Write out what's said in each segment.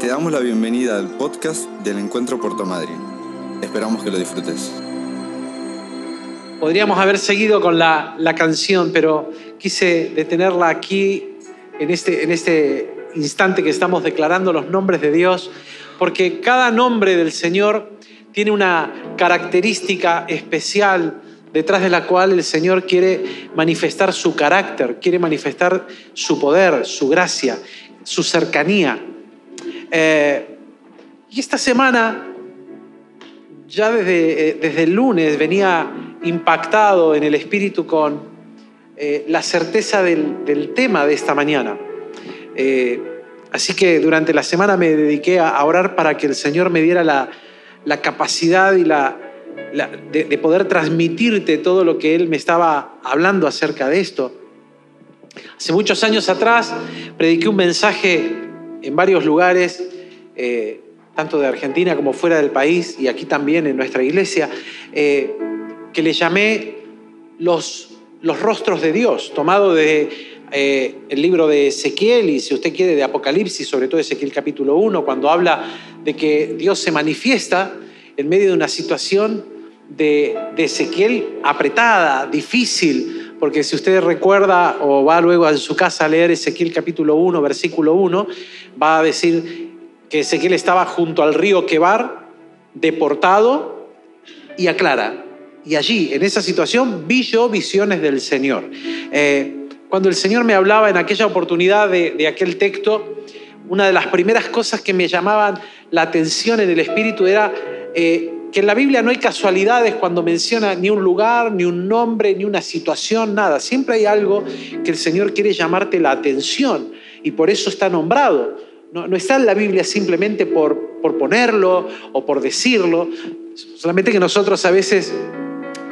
Te damos la bienvenida al podcast del Encuentro Puerto Madryn. Esperamos que lo disfrutes. Podríamos haber seguido con la, la canción, pero quise detenerla aquí, en este, en este instante que estamos declarando los nombres de Dios, porque cada nombre del Señor tiene una característica especial detrás de la cual el Señor quiere manifestar su carácter, quiere manifestar su poder, su gracia, su cercanía. Eh, y esta semana, ya desde, eh, desde, el lunes, venía impactado en el espíritu con eh, la certeza del, del, tema de esta mañana. así que durante la semana me dediqué a, orar para que el Señor me diera la, la capacidad y la, de poder transmitirte todo lo que Él me estaba hablando acerca de esto. Hace muchos años atrás prediqué un mensaje en varios lugares, eh, tanto de Argentina como fuera del país, y aquí también en nuestra iglesia, eh, que le llamé los, los rostros de Dios, tomado de eh, el libro de Ezequiel y si usted quiere de Apocalipsis, sobre todo Ezequiel capítulo 1, cuando habla de que Dios se manifiesta en medio de una situación de, de Ezequiel apretada, difícil, porque si usted recuerda o va luego a su casa a leer Ezequiel capítulo 1, versículo 1, va a decir que Ezequiel estaba junto al río Quebar, deportado, y aclara. Y allí, en esa situación, vi yo visiones del Señor. Eh, cuando el Señor me hablaba en aquella oportunidad de, aquel texto, una de las primeras cosas que me llamaban la atención en el Espíritu era eh, que en la Biblia no hay casualidades cuando menciona ni un lugar, ni un nombre, ni una situación, nada. Siempre hay algo que el Señor quiere llamarte la atención y por eso está nombrado. No, no está en la Biblia simplemente por, por ponerlo o por decirlo, solamente que nosotros a veces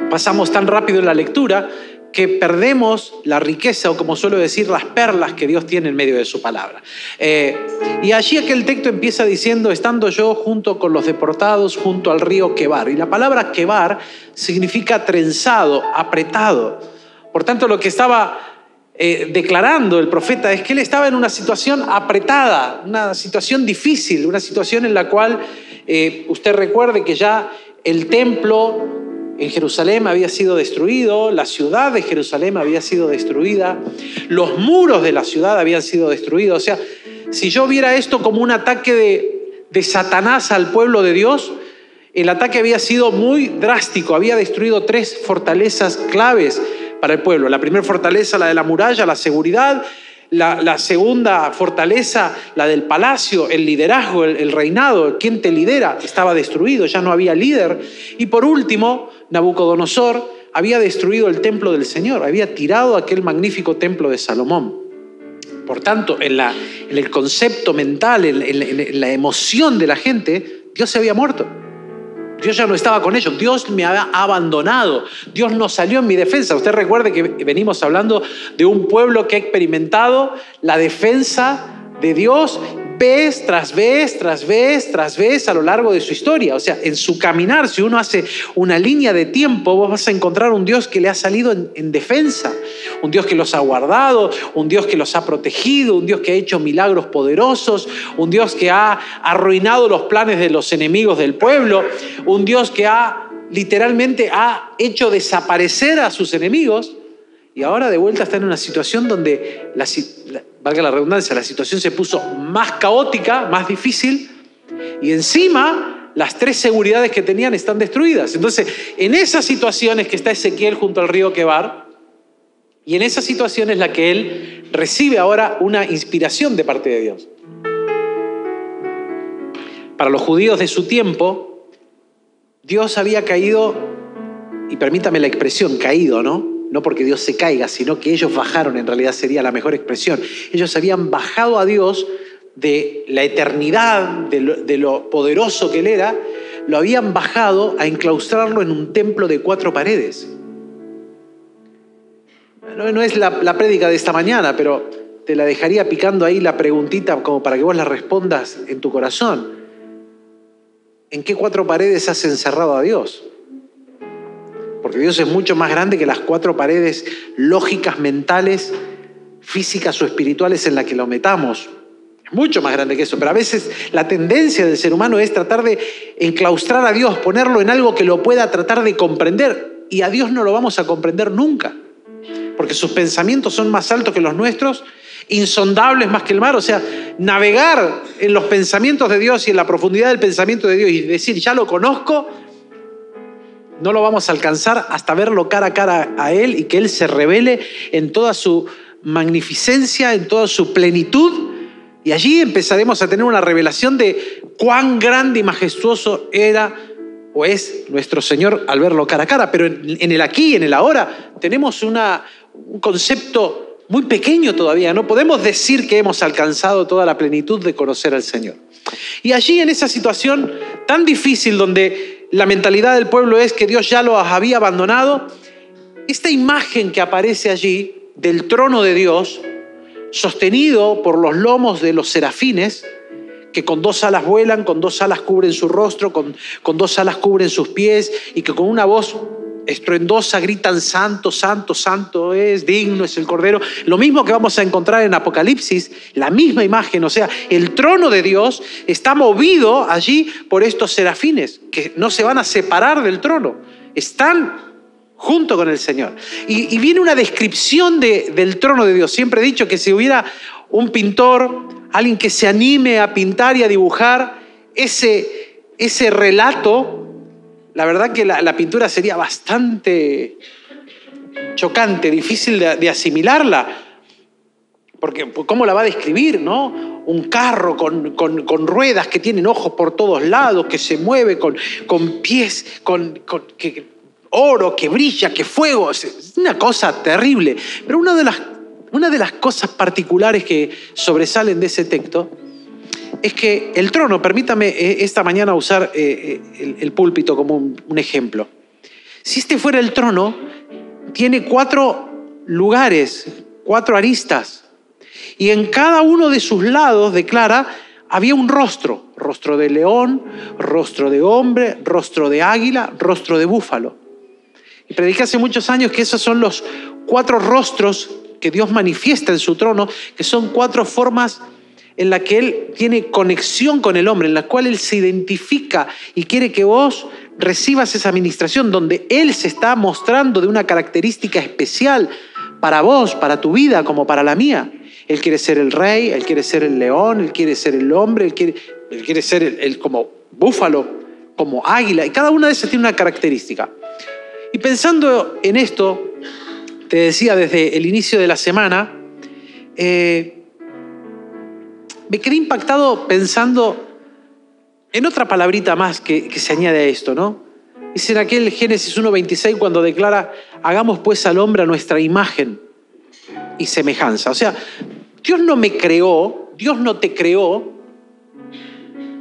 pasamos tan rápido en la lectura que perdemos la riqueza o como suelo decir, las perlas que Dios tiene en medio de su palabra. Eh, y allí aquel texto empieza diciendo, estando yo junto con los deportados junto al río Quebar. Y la palabra Quebar significa trenzado, apretado. Por tanto, lo que estaba eh, declarando el profeta es que él estaba en una situación apretada, una situación difícil, una situación en la cual eh, usted recuerde que ya el templo en Jerusalén había sido destruido, la ciudad de Jerusalén había sido destruida, los muros de la ciudad habían sido destruidos. O sea, si yo viera esto como un ataque de, de Satanás al pueblo de Dios, el ataque había sido muy drástico, había destruido tres fortalezas claves para el pueblo. La primera fortaleza, la de la muralla, la seguridad. La, segunda fortaleza, la del palacio, el liderazgo, el, reinado, quien te lidera, estaba destruido, ya no había líder. Y por último, Nabucodonosor había destruido el templo del Señor, había tirado aquel magnífico templo de Salomón. Por tanto, en, la, en el concepto mental, en, en, en, la emoción de la gente, Dios se había muerto. Dios ya no estaba con ellos, Dios me había abandonado, Dios no salió en mi defensa. Usted recuerde que venimos hablando de un pueblo que ha experimentado la defensa de Dios vez tras vez, tras vez, tras vez a lo largo de su historia. O sea, en su caminar, si uno hace una línea de tiempo, vos vas a encontrar un Dios que le ha salido en, en, defensa, un Dios que los ha guardado, un Dios que los ha protegido, un Dios que ha hecho milagros poderosos, un Dios que ha arruinado los planes de los enemigos del pueblo, un Dios que ha literalmente ha hecho desaparecer a sus enemigos. Y ahora de vuelta está en una situación donde, la, valga la redundancia, la situación se puso más caótica, más difícil, y encima las tres seguridades que tenían están destruidas. Entonces, en esas situaciones que está Ezequiel junto al río Quebar, y en esa situación es la que él recibe ahora una inspiración de parte de Dios. Para los judíos de su tiempo, Dios había caído, y permítame la expresión, caído, ¿no? No porque Dios se caiga, sino que ellos bajaron, en realidad sería la mejor expresión. Ellos habían bajado a Dios de la eternidad, de lo, de lo, poderoso que Él era, lo habían bajado a enclaustrarlo en un templo de cuatro paredes. No, no es la, la prédica de esta mañana, pero te la dejaría picando ahí la preguntita como para que vos la respondas en tu corazón. ¿En qué cuatro paredes has encerrado a Dios? Porque Dios es mucho más grande que las cuatro paredes lógicas, mentales, físicas o espirituales en las que lo metamos. Es mucho más grande que eso, pero a veces la tendencia del ser humano es tratar de enclaustrar a Dios, ponerlo en algo que lo pueda tratar de comprender. Y a Dios no lo vamos a comprender nunca, porque sus pensamientos son más altos que los nuestros, insondables más que el mar. O sea, navegar en los pensamientos de Dios y en la profundidad del pensamiento de Dios y decir, ya lo conozco, no lo vamos a alcanzar hasta verlo cara a cara a Él y que Él se revele en toda su magnificencia, en toda su plenitud. Y allí empezaremos a tener una revelación de cuán grande y majestuoso era o es nuestro Señor al verlo cara a cara. Pero en, el aquí, en el ahora, tenemos un concepto muy pequeño todavía. No podemos decir que hemos alcanzado toda la plenitud de conocer al Señor. Y allí en esa situación tan difícil donde la mentalidad del pueblo es que Dios ya los había abandonado, esta imagen que aparece allí del trono de Dios, sostenido por los lomos de los serafines, que con dos alas vuelan, con dos alas cubren su rostro, con, con dos alas cubren sus pies, y que con una voz estruendosa gritan, santo, santo, santo es, digno es el Cordero. Lo mismo que vamos a encontrar en Apocalipsis, la misma imagen, o sea, el trono de Dios está movido allí por estos serafines, que no se van a separar del trono, están junto con el Señor. Y, viene una descripción del trono de Dios. Siempre he dicho que si hubiera un pintor, alguien que se anime a pintar y a dibujar ese, ese relato, la verdad que la, pintura sería bastante chocante, difícil de, asimilarla. Porque, pues, ¿cómo la va a describir, no? Un carro con, ruedas que tienen ojos por todos lados, que se mueve con, con pies, con, que, oro, que brilla, que fuego. Es una cosa terrible. Pero una de las, una de las cosas particulares que sobresalen de ese texto es que el trono, permítame eh, esta mañana usar eh, eh, el, púlpito como un, ejemplo. Si este fuera el trono, tiene cuatro lugares, cuatro aristas, y en cada uno de sus lados, declara, había un rostro, rostro de león, rostro de hombre, rostro de águila, rostro de búfalo. Y prediqué hace muchos años que esos son los cuatro rostros que Dios manifiesta en su trono, que son cuatro formas en la que Él tiene conexión con el hombre, en la cual Él se identifica y quiere que vos recibas esa administración, donde Él se está mostrando de una característica especial para vos, para tu vida, como para la mía. Él quiere ser el rey, Él quiere ser el león, Él quiere ser el hombre, Él quiere, ser el, como búfalo, como águila, y cada una de esas tiene una característica. Y pensando en esto, te decía desde el inicio de la semana, eh, me quedé impactado pensando en otra palabrita más que, se añade a esto, ¿no? Es en aquel Génesis 1.26 cuando declara, hagamos pues al hombre a nuestra imagen y semejanza. O sea, Dios no me creó, Dios no te creó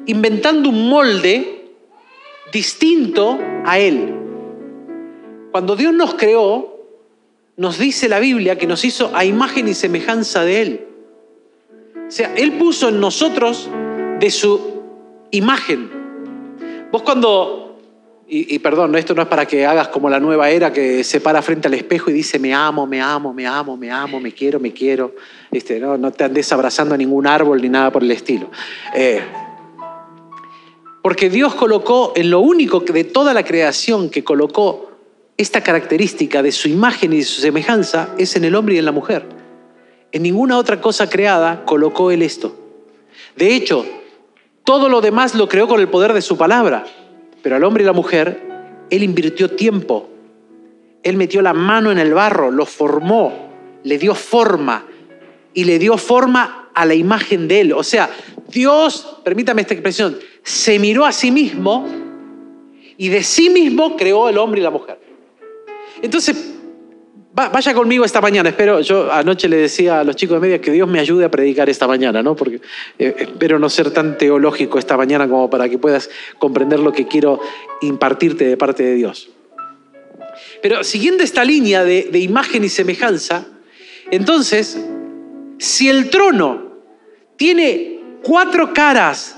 inventando un molde distinto a Él. Cuando Dios nos creó, nos dice la Biblia que nos hizo a imagen y semejanza de Él. O sea, Él puso en nosotros de su imagen. Vos cuando, y, perdón, esto no es para que hagas como la nueva era que se para frente al espejo y dice, me amo, me amo, me amo, me amo, me quiero, me quiero. Este, no, no te andes abrazando a ningún árbol ni nada por el estilo. Eh, porque Dios colocó en lo único de toda la creación que colocó esta característica de su imagen y de su semejanza es en el hombre y en la mujer. En ninguna otra cosa creada colocó Él esto. De hecho, todo lo demás lo creó con el poder de su palabra. Pero al hombre y la mujer, Él invirtió tiempo. Él metió la mano en el barro, lo formó, le dio forma y le dio forma a la imagen de Él. O sea, Dios, permítame esta expresión, se miró a sí mismo y de sí mismo creó el hombre y la mujer. Entonces, Vaya conmigo esta mañana, espero, yo anoche le decía a los chicos de media que Dios me ayude a predicar esta mañana, ¿no? Porque eh, espero no ser tan teológico esta mañana como para que puedas comprender lo que quiero impartirte de parte de Dios. Pero siguiendo esta línea de, de imagen y semejanza, entonces, si el trono tiene cuatro caras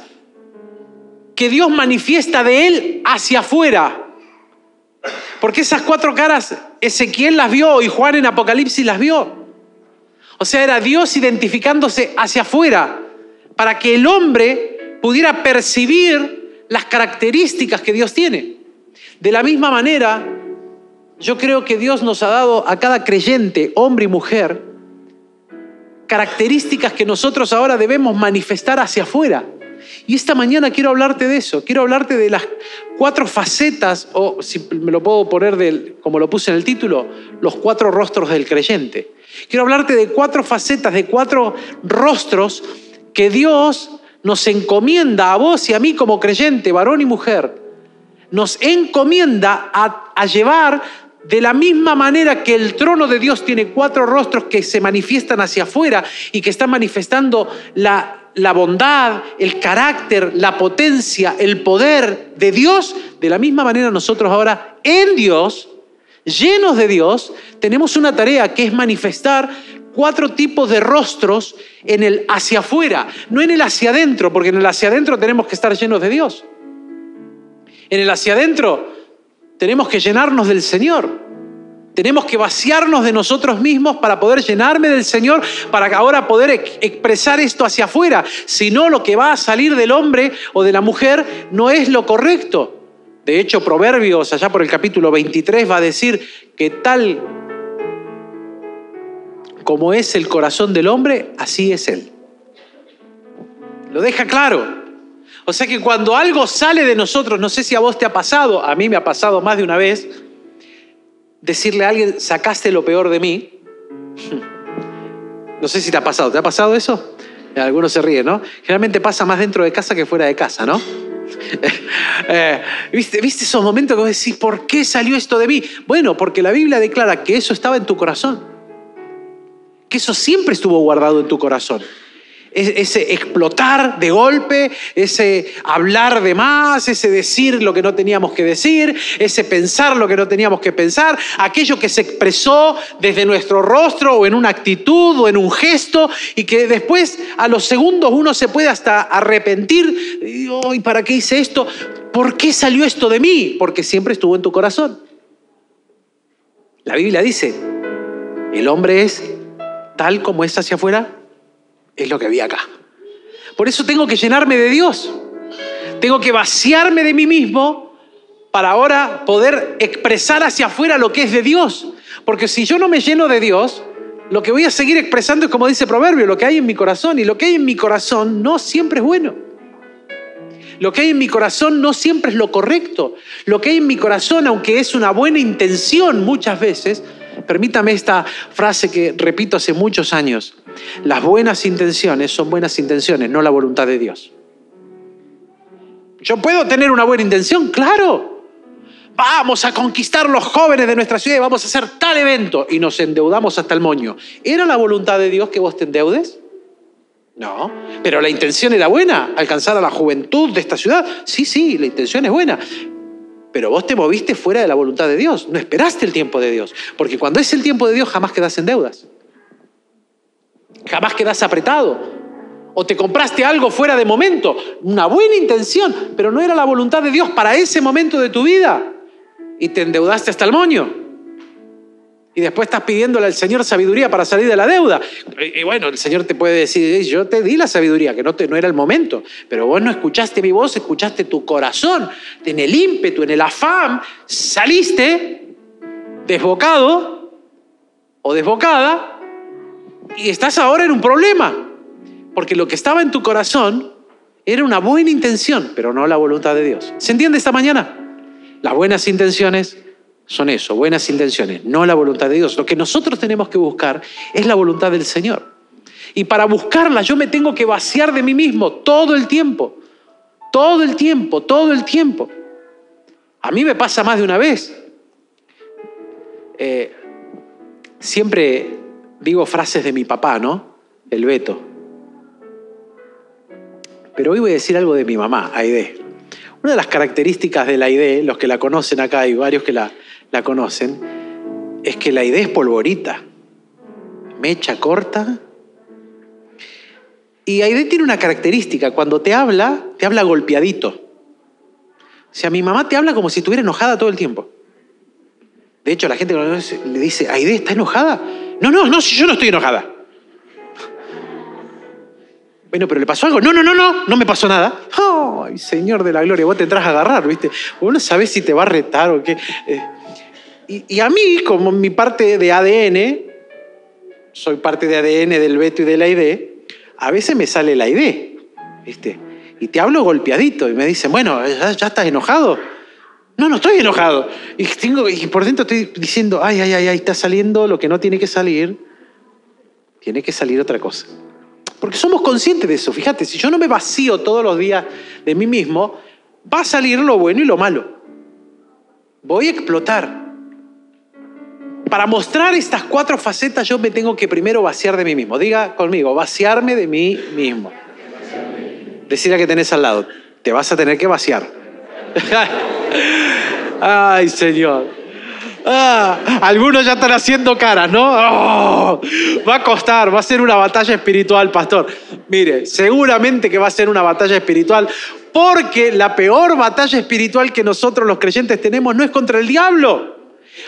que Dios manifiesta de él hacia afuera, porque esas cuatro caras Ezequiel las vio y Juan en Apocalipsis las vio. O sea, era Dios identificándose hacia afuera para que el hombre pudiera percibir las características que Dios tiene. De la misma manera, yo creo que Dios nos ha dado a cada creyente, hombre y mujer, características que nosotros ahora debemos manifestar hacia afuera. Y esta mañana quiero hablarte de eso, quiero hablarte de las cuatro facetas, o si me lo puedo poner como lo puse en el título, los cuatro rostros del creyente. Quiero hablarte de cuatro facetas, de cuatro rostros que Dios nos encomienda a vos y a mí como creyente, varón y mujer, nos encomienda a llevar de la misma manera que el trono de Dios tiene cuatro rostros que se manifiestan hacia afuera y que están manifestando la, la bondad, el carácter, la potencia, el poder de Dios, de la misma manera nosotros ahora en Dios, llenos de Dios, tenemos una tarea que es manifestar cuatro tipos de rostros en el hacia afuera, no en el hacia adentro, porque en el hacia adentro tenemos que estar llenos de Dios. En el hacia adentro tenemos que llenarnos del Señor. Tenemos que vaciarnos de nosotros mismos para poder llenarme del Señor, para ahora poder expresar esto hacia afuera. Si no, lo que va a salir del hombre o de la mujer no es lo correcto. De hecho, Proverbios, allá por el capítulo 23, va a decir que tal como es el corazón del hombre, así es él. Lo deja claro. O sea que cuando algo sale de nosotros, no sé si a vos te ha pasado, a mí me ha pasado más de una vez, decirle a alguien, sacaste lo peor de mí. No sé si te ha pasado, ¿te ha pasado eso? Algunos se ríen, ¿no? Generalmente pasa más dentro de casa que fuera de casa, ¿no? Eh, ¿viste, ¿Viste esos momentos que vos decís, ¿por qué salió esto de mí? Bueno, porque la Biblia declara que eso estaba en tu corazón. Que eso siempre estuvo guardado en tu corazón ese explotar de golpe, ese hablar de más, ese decir lo que no teníamos que decir, ese pensar lo que no teníamos que pensar, aquello que se expresó desde nuestro rostro o en una actitud o en un gesto y que después a los segundos uno se puede hasta arrepentir, ¿y para qué hice esto? ¿Por qué salió esto de mí? Porque siempre estuvo en tu corazón. La Biblia dice, el hombre es tal como es hacia afuera, es lo que había acá. Por eso tengo que llenarme de Dios. Tengo que vaciarme de mí mismo para ahora poder expresar hacia afuera lo que es de Dios. Porque si yo no me lleno de Dios, lo que voy a seguir expresando es como dice Proverbio, lo que hay en mi corazón. Y lo que hay en mi corazón no siempre es bueno. Lo que hay en mi corazón no siempre es lo correcto. Lo que hay en mi corazón, aunque es una buena intención muchas veces, permítame esta frase que repito hace muchos años. Las buenas intenciones son buenas intenciones, no la voluntad de Dios. Yo puedo tener una buena intención, claro. Vamos a conquistar los jóvenes de nuestra ciudad y vamos a hacer tal evento y nos endeudamos hasta el moño. ¿Era la voluntad de Dios que vos te endeudes? No, pero la intención era buena, alcanzar a la juventud de esta ciudad. Sí, sí, la intención es buena. Pero vos te moviste fuera de la voluntad de Dios, no esperaste el tiempo de Dios, porque cuando es el tiempo de Dios jamás quedas en deudas. Jamás quedas apretado. O te compraste algo fuera de momento, una buena intención, pero no era la voluntad de Dios para ese momento de tu vida. Y te endeudaste hasta el moño. Y después estás pidiéndole al Señor sabiduría para salir de la deuda. Y bueno, el Señor te puede decir, yo te di la sabiduría, que no, te, no era el momento. Pero vos no escuchaste mi voz, escuchaste tu corazón. En el ímpetu, en el afán, saliste desbocado o desbocada y estás ahora en un problema, porque lo que estaba en tu corazón era una buena intención, pero no la voluntad de Dios. ¿Se entiende esta mañana? Las buenas intenciones son eso, buenas intenciones, no la voluntad de Dios. Lo que nosotros tenemos que buscar es la voluntad del Señor. Y para buscarla yo me tengo que vaciar de mí mismo todo el tiempo, todo el tiempo, todo el tiempo. A mí me pasa más de una vez. Eh, siempre digo frases de mi papá, ¿no? El Beto. Pero hoy voy a decir algo de mi mamá, Aide. Una de las características de la Aide, los que la conocen acá, hay varios que la, la conocen, es que la Aide es polvorita, mecha corta. Y Aide tiene una característica, cuando te habla, te habla golpeadito. O sea, mi mamá te habla como si estuviera enojada todo el tiempo. De hecho, la gente le dice, Aide, ¿está enojada? No, no, no, yo no estoy enojada. Bueno, pero le pasó algo. No, no, no, no, no me pasó nada. Ay, Señor de la gloria, vos te entras a agarrar, ¿viste? Vos no sabés si te va a retar o qué. Eh, y, y a mí, como mi parte de ADN, soy parte de ADN del Beto y de la ID, a veces me sale la ID, ¿viste? Y te hablo golpeadito y me dicen, bueno, ¿ya, ya estás enojado? No, no estoy enojado. Y, tengo, y por dentro estoy diciendo, ay, ay, ay, ay, está saliendo lo que no tiene que salir. Tiene que salir otra cosa. Porque somos conscientes de eso. Fíjate, si yo no me vacío todos los días de mí mismo, va a salir lo bueno y lo malo. Voy a explotar. Para mostrar estas cuatro facetas yo me tengo que primero vaciar de mí mismo. Diga conmigo, vaciarme de mí mismo. Decir a que tenés al lado, te vas a tener que vaciar. Ay, Señor. Ah, algunos ya están haciendo caras, ¿no? Oh, va a costar, va a ser una batalla espiritual, pastor. Mire, seguramente que va a ser una batalla espiritual, porque la peor batalla espiritual que nosotros los creyentes tenemos no es contra el diablo.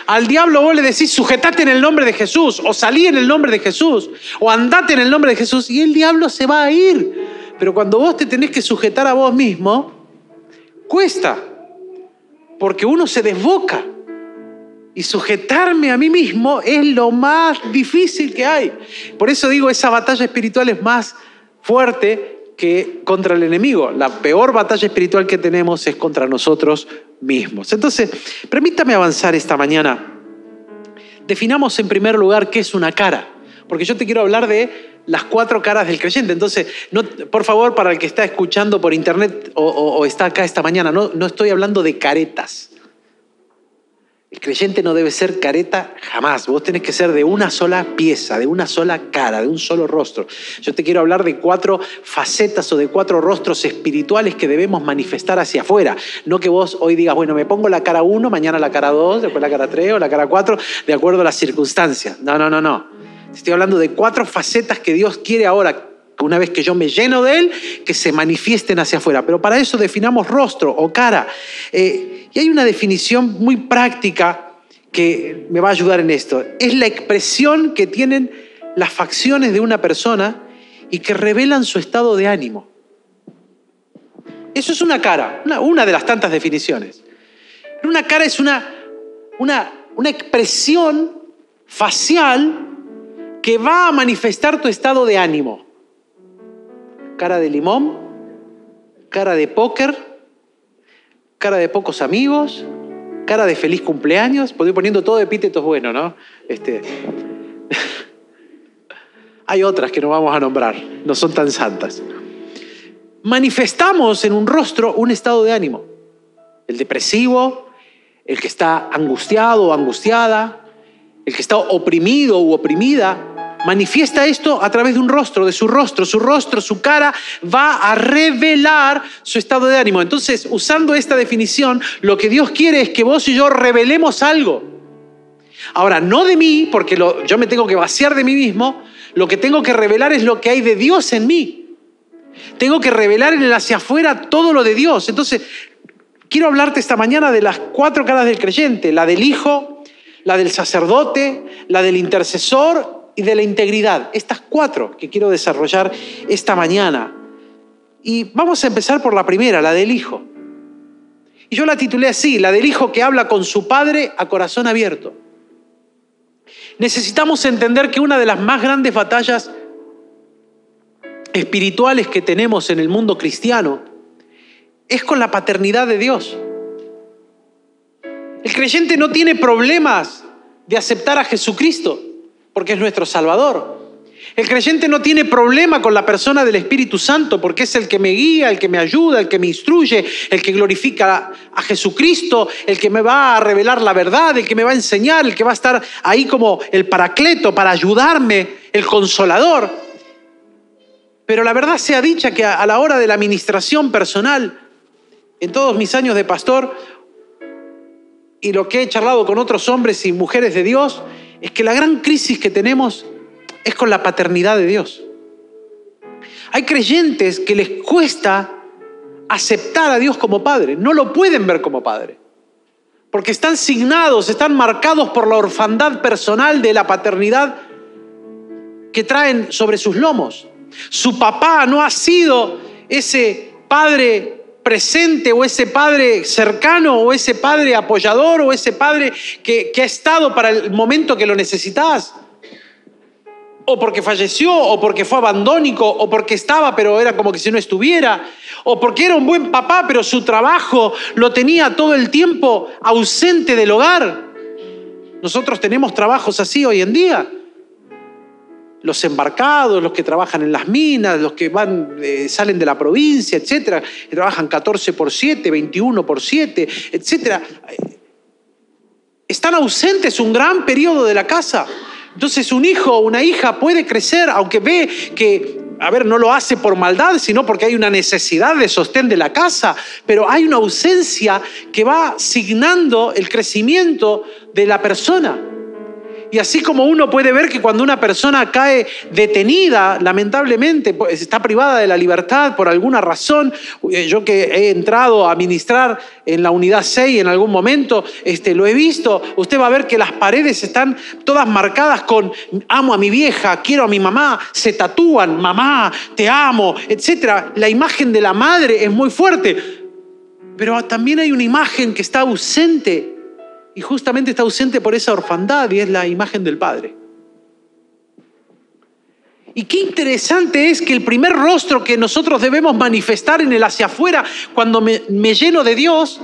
Al diablo vos le decís, sujetate en el nombre de Jesús, o salí en el nombre de Jesús, o andate en el nombre de Jesús, y el diablo se va a ir. Pero cuando vos te tenés que sujetar a vos mismo, cuesta, porque uno se desboca. Y sujetarme a mí mismo es lo más difícil que hay. Por eso digo, esa batalla espiritual es más fuerte que contra el enemigo. La peor batalla espiritual que tenemos es contra nosotros mismos. Entonces, permítame avanzar esta mañana. Definamos en primer lugar qué es una cara, porque yo te quiero hablar de las cuatro caras del creyente. Entonces, no, por favor, para el que está escuchando por internet o, o, está acá esta mañana, no, no estoy hablando de caretas. El creyente no debe ser careta jamás. Vos tenés que ser de una sola pieza, de una sola cara, de un solo rostro. Yo te quiero hablar de cuatro facetas o de cuatro rostros espirituales que debemos manifestar hacia afuera. No que vos hoy digas, bueno, me pongo la cara uno, mañana la cara dos, después la cara tres o la cara cuatro, de acuerdo a las circunstancias. No, no, no, no. Estoy hablando de cuatro facetas que Dios quiere ahora una vez que yo me lleno de Él, que se manifiesten hacia afuera. Pero para eso definamos rostro o cara. Eh, y hay una definición muy práctica que me va a ayudar en esto. Es la expresión que tienen las facciones de una persona y que revelan su estado de ánimo. Eso es una cara, una, de las tantas definiciones. Una cara es una, una, una expresión facial que va a manifestar tu estado de ánimo cara de limón, cara de póker, cara de pocos amigos, cara de feliz cumpleaños. Estoy poniendo todo epítetos buenos, ¿no? Este... Hay otras que no vamos a nombrar, no son tan santas. Manifestamos en un rostro un estado de ánimo. El depresivo, el que está angustiado o angustiada, el que está oprimido u oprimida, manifiesta esto a través de un rostro, de su rostro. Su rostro, su cara va a revelar su estado de ánimo. Entonces, usando esta definición, lo que Dios quiere es que vos y yo revelemos algo. Ahora, no de mí, porque yo me tengo que vaciar de mí mismo, lo que tengo que revelar es lo que hay de Dios en mí. Tengo que revelar en el hacia afuera todo lo de Dios. Entonces, quiero hablarte esta mañana de las cuatro caras del creyente, la del Hijo, la del sacerdote, la del intercesor y de la integridad. Estas cuatro que quiero desarrollar esta mañana. Y vamos a empezar por la primera, la del Hijo. Y yo la titulé así, la del Hijo que habla con su Padre a corazón abierto. Necesitamos entender que una de las más grandes batallas espirituales que tenemos en el mundo cristiano es con la paternidad de Dios. El creyente no tiene problemas de aceptar a Jesucristo porque es nuestro Salvador. El creyente no tiene problema con la persona del Espíritu Santo porque es el que me guía, el que me ayuda, el que me instruye, el que glorifica a Jesucristo, el que me va a revelar la verdad, el que me va a enseñar, el que va a estar ahí como el paracleto para ayudarme, el consolador. Pero la verdad sea dicha que a la hora de la administración personal, en todos mis años de pastor y lo que he charlado con otros hombres y mujeres de Dios, es que la gran crisis que tenemos es con la paternidad de Dios. Hay creyentes que les cuesta aceptar a Dios como Padre, no lo pueden ver como Padre, porque están signados, están marcados por la orfandad personal de la paternidad que traen sobre sus lomos. Su papá no ha sido ese padre presente o ese padre cercano o ese padre apoyador o ese padre que, que ha estado para el momento que lo necesitas o porque falleció, o porque fue abandónico, o porque estaba, pero era como que si no estuviera, o porque era un buen papá, pero su trabajo lo tenía todo el tiempo ausente del hogar. Nosotros tenemos trabajos así hoy en día. Los embarcados, los que trabajan en las minas, los que van, eh, salen de la provincia, etcétera, que trabajan 14 por 7, 21 por 7, etcétera. Están ausentes un gran periodo de la casa. Entonces un hijo o una hija puede crecer, aunque ve que, a ver, no lo hace por maldad, sino porque hay una necesidad de sostén de la casa, pero hay una ausencia que va signando el crecimiento de la persona. Y así como uno puede ver que cuando una persona cae detenida, lamentablemente, pues, está privada de la libertad por alguna razón, eh, yo que he entrado a ministrar en la unidad 6 en algún momento, este, lo he visto, usted va a ver que las paredes están todas marcadas con amo a mi vieja, quiero a mi mamá, se tatúan, mamá, te amo, etc. La imagen de la madre es muy fuerte, pero también hay una imagen que está ausente y justamente está ausente por esa orfandad y es la imagen del Padre. Y qué interesante es que el primer rostro que nosotros debemos manifestar en el hacia afuera cuando me, me, lleno de Dios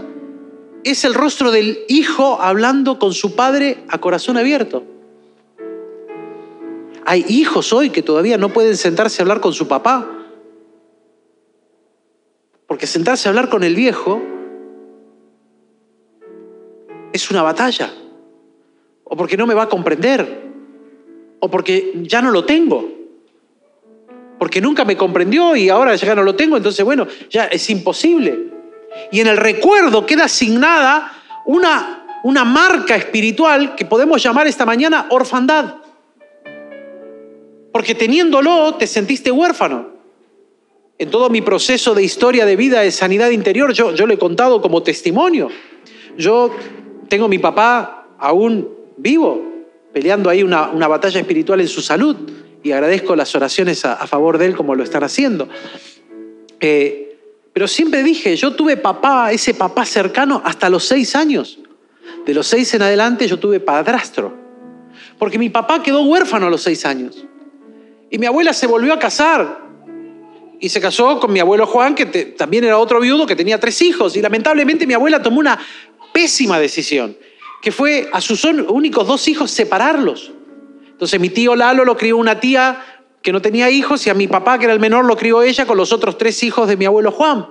es el rostro del Hijo hablando con su Padre a corazón abierto. Hay hijos hoy que todavía no pueden sentarse a hablar con su papá. Porque sentarse a hablar con el viejo es una batalla. O porque no me va a comprender. O porque ya no lo tengo. Porque nunca me comprendió y ahora ya no lo tengo, entonces bueno, ya es imposible. Y en el recuerdo queda asignada una, una marca espiritual que podemos llamar esta mañana orfandad. Porque teniéndolo te sentiste huérfano. En todo mi proceso de historia de vida de sanidad interior, yo, yo lo he contado como testimonio. Yo tengo mi papá aún vivo, peleando ahí una, una batalla espiritual en su salud y agradezco las oraciones a, a favor de él como lo están haciendo. Eh, pero siempre dije, yo tuve papá, ese papá cercano hasta los seis años. De los seis en adelante yo tuve padrastro, porque mi papá quedó huérfano a los seis años. Y mi abuela se volvió a casar y se casó con mi abuelo Juan, que también era otro viudo que tenía tres hijos. Y lamentablemente mi abuela tomó una pésima decisión, que fue a sus únicos dos hijos separarlos. Entonces mi tío Lalo lo crió una tía que no tenía hijos y a mi papá, que era el menor, lo crió ella con los otros tres hijos de mi abuelo Juan.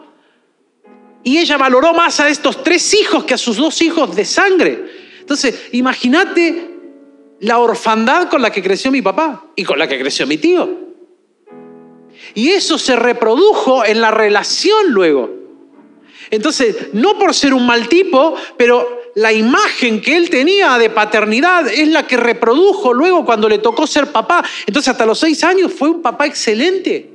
Y ella valoró más a estos tres hijos que a sus dos hijos de sangre. Entonces, imagínate la orfandad con la que creció mi papá y con la que creció mi tío. Y eso se reprodujo en la relación luego. Entonces, no por ser un mal tipo, pero la imagen que él tenía de paternidad es la que reprodujo luego cuando le tocó ser papá. Entonces, hasta los seis años fue un papá excelente.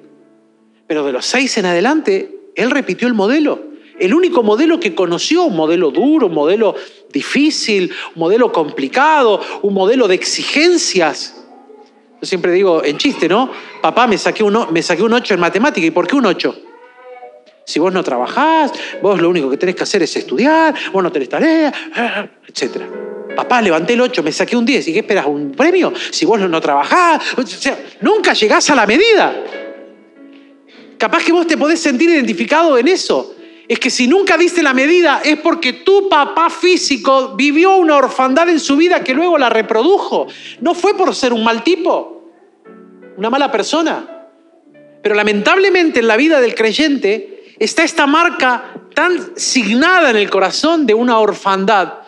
Pero de los seis en adelante, él repitió el modelo. El único modelo que conoció, un modelo duro, un modelo difícil, un modelo complicado, un modelo de exigencias. Yo siempre digo en chiste, ¿no? Papá, me saqué un, me saqué un 8 en matemática. ¿Y por qué un 8? Si vos no trabajás, vos lo único que tenés que hacer es estudiar, vos no tenés tarea, etc. Papá, levanté el 8, me saqué un 10. ¿Y qué esperas? ¿Un premio? Si vos no trabajás, o sea, nunca llegás a la medida. Capaz que vos te podés sentir identificado en eso. Es que si nunca diste la medida es porque tu papá físico vivió una orfandad en su vida que luego la reprodujo. No fue por ser un mal tipo, una mala persona. Pero lamentablemente en la vida del creyente está esta marca tan signada en el corazón de una orfandad,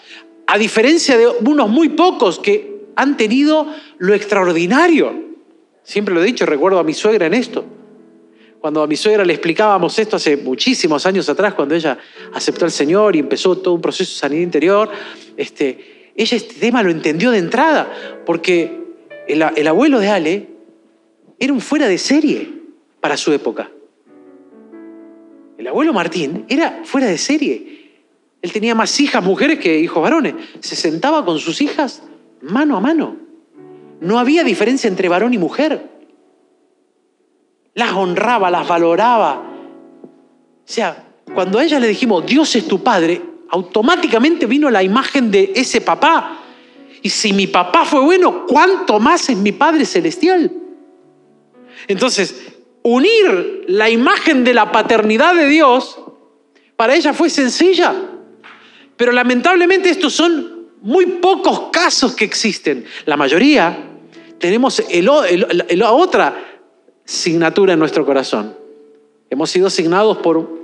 a diferencia de unos muy pocos que han tenido lo extraordinario. Siempre lo he dicho, recuerdo a mi suegra en esto. Cuando a mi suegra le explicábamos esto hace muchísimos años atrás, cuando ella aceptó al Señor y empezó todo un proceso de sanidad interior, este, ella este tema lo entendió de entrada, porque el, el abuelo de Ale era un fuera de serie para su época. El abuelo Martín era fuera de serie. Él tenía más hijas mujeres que hijos varones. Se sentaba con sus hijas mano a mano. No había diferencia entre varón y mujer. las honraba, las valoraba. O sea, cuando a ella le dijimos, Dios es tu padre, automáticamente vino la imagen de ese papá. Y si mi papá fue bueno, ¿cuánto más es mi Padre Celestial? Entonces, unir la imagen de la paternidad de Dios, para ella fue sencilla. Pero lamentablemente estos son muy pocos casos que existen. La mayoría tenemos la otra signatura en nuestro corazón. Hemos sido asignados por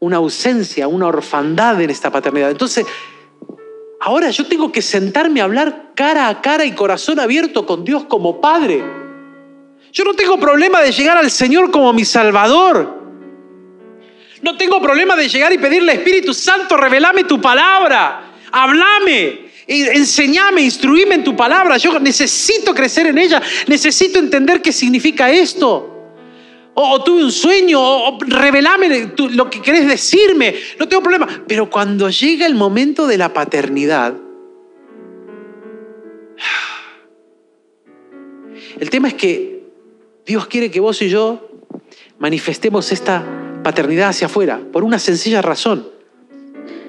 una ausencia, una orfandad en esta paternidad. Entonces, ahora yo tengo que sentarme a hablar cara a cara y corazón abierto con Dios como Padre. Yo no tengo problema de llegar al Señor como mi Salvador. No tengo problema de llegar y pedirle Espíritu Santo, revelame tu palabra, hablame, enseñame, instruíme en tu palabra. Yo necesito crecer en ella, necesito entender qué significa esto. O, tuve un sueño, o, revelame lo que querés decirme. No tengo problema. Pero cuando llega el momento de la paternidad, el tema es que Dios quiere que vos y yo manifestemos esta paternidad hacia afuera por una sencilla razón.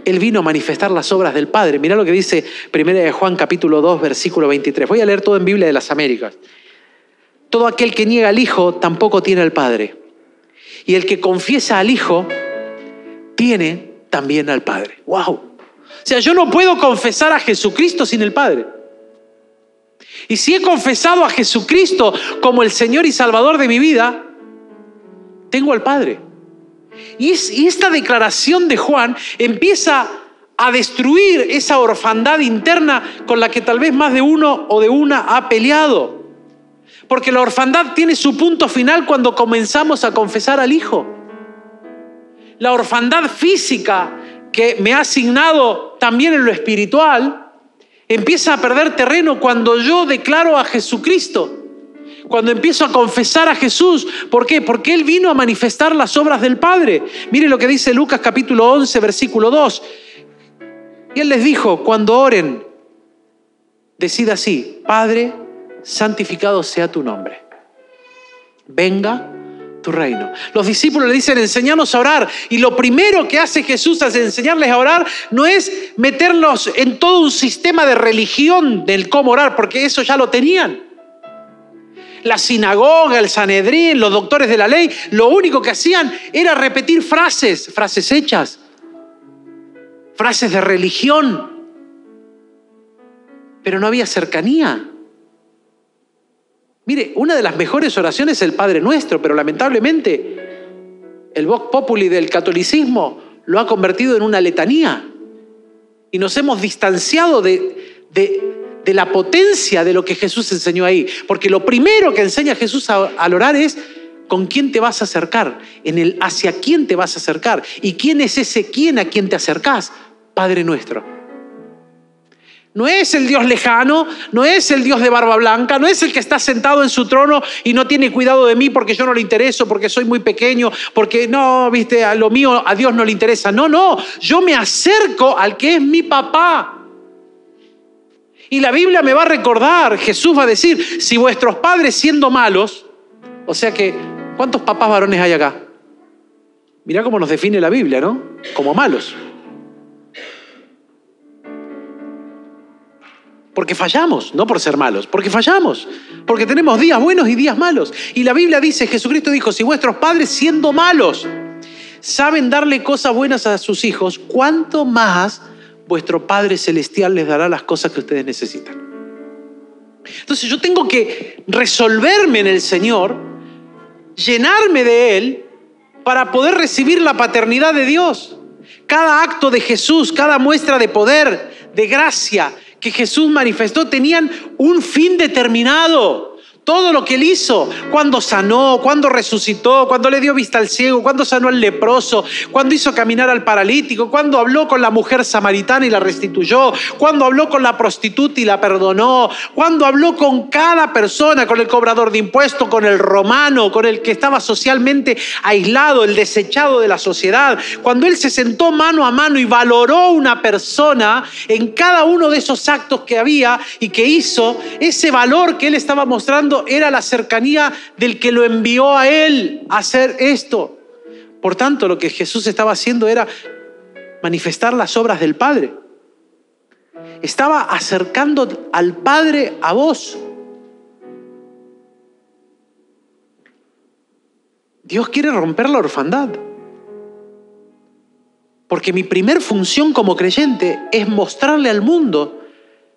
Él vino a manifestar las obras del Padre. Mirá lo que dice 1 de Juan capítulo 2, versículo 23. Voy a leer todo en Biblia de las Américas. Todo aquel que niega al Hijo tampoco tiene al Padre. Y el que confiesa al Hijo tiene también al Padre. ¡Wow! O sea, yo no puedo confesar a Jesucristo sin el Padre. Y si he confesado a Jesucristo como el Señor y Salvador de mi vida, tengo al Padre. Y, esta declaración de Juan empieza a destruir esa orfandad interna con la que tal vez más de uno o de una ha peleado. Porque la orfandad tiene su punto final cuando comenzamos a confesar al Hijo. La orfandad física que me ha asignado también en lo espiritual empieza a perder terreno cuando yo declaro a Jesucristo. Cuando empiezo a confesar a Jesús. ¿Por qué? Porque Él vino a manifestar las obras del Padre. Mire lo que dice Lucas capítulo 11, versículo 2. Y Él les dijo, cuando oren, decida así, Padre, santificado sea tu nombre. Venga tu reino. Los discípulos le dicen, enseñanos a orar. Y lo primero que hace Jesús al enseñarles a orar no es meterlos en todo un sistema de religión del cómo orar, porque eso ya lo tenían. La sinagoga, el Sanedrín, los doctores de la ley, lo único que hacían era repetir frases, frases hechas, frases de religión. Pero no había cercanía. Mire, una de las mejores oraciones es el Padre Nuestro, pero lamentablemente el Vox Populi del catolicismo lo ha convertido en una letanía. Y nos hemos distanciado de, de, la potencia de lo que Jesús enseñó ahí. Porque lo primero que enseña Jesús al orar es con quién te vas a acercar, en el hacia quién te vas a acercar. ¿Y quién es ese quién a quien te acercás? Padre Nuestro. No es el Dios lejano, no es el Dios de barba blanca, no es el que está sentado en su trono y no tiene cuidado de mí porque yo no le intereso, porque soy muy pequeño, porque no, viste, a lo mío a Dios no le interesa. No, no, yo me acerco al que es mi papá. Y la Biblia me va a recordar, Jesús va a decir, si vuestros padres siendo malos, o sea que, ¿cuántos papás varones hay acá? Mirá cómo nos define la Biblia, ¿no? Como malos. Porque fallamos, no por ser malos, porque fallamos, porque tenemos días buenos y días malos. Y la Biblia dice, Jesucristo dijo, si vuestros padres siendo malos saben darle cosas buenas a sus hijos, ¿cuánto más vuestro Padre Celestial les dará las cosas que ustedes necesitan? Entonces yo tengo que resolverme en el Señor, llenarme de Él, para poder recibir la paternidad de Dios. Cada acto de Jesús, cada muestra de poder, de gracia, que Jesús manifestó tenían un fin determinado. Todo lo que él hizo, cuando sanó, cuando resucitó, cuando le dio vista al ciego, cuando sanó al leproso, cuando hizo caminar al paralítico, cuando habló con la mujer samaritana y la restituyó, cuando habló con la prostituta y la perdonó, cuando habló con cada persona, con el cobrador de impuestos, con el romano, con el que estaba socialmente aislado, el desechado de la sociedad, cuando él se sentó mano a mano y valoró una persona en cada uno de esos actos que había y que hizo, ese valor que él estaba mostrando era la cercanía del que lo envió a él a hacer esto. Por tanto, lo que Jesús estaba haciendo era manifestar las obras del Padre. Estaba acercando al Padre a vos. Dios quiere romper la orfandad. Porque mi primer función como creyente es mostrarle al mundo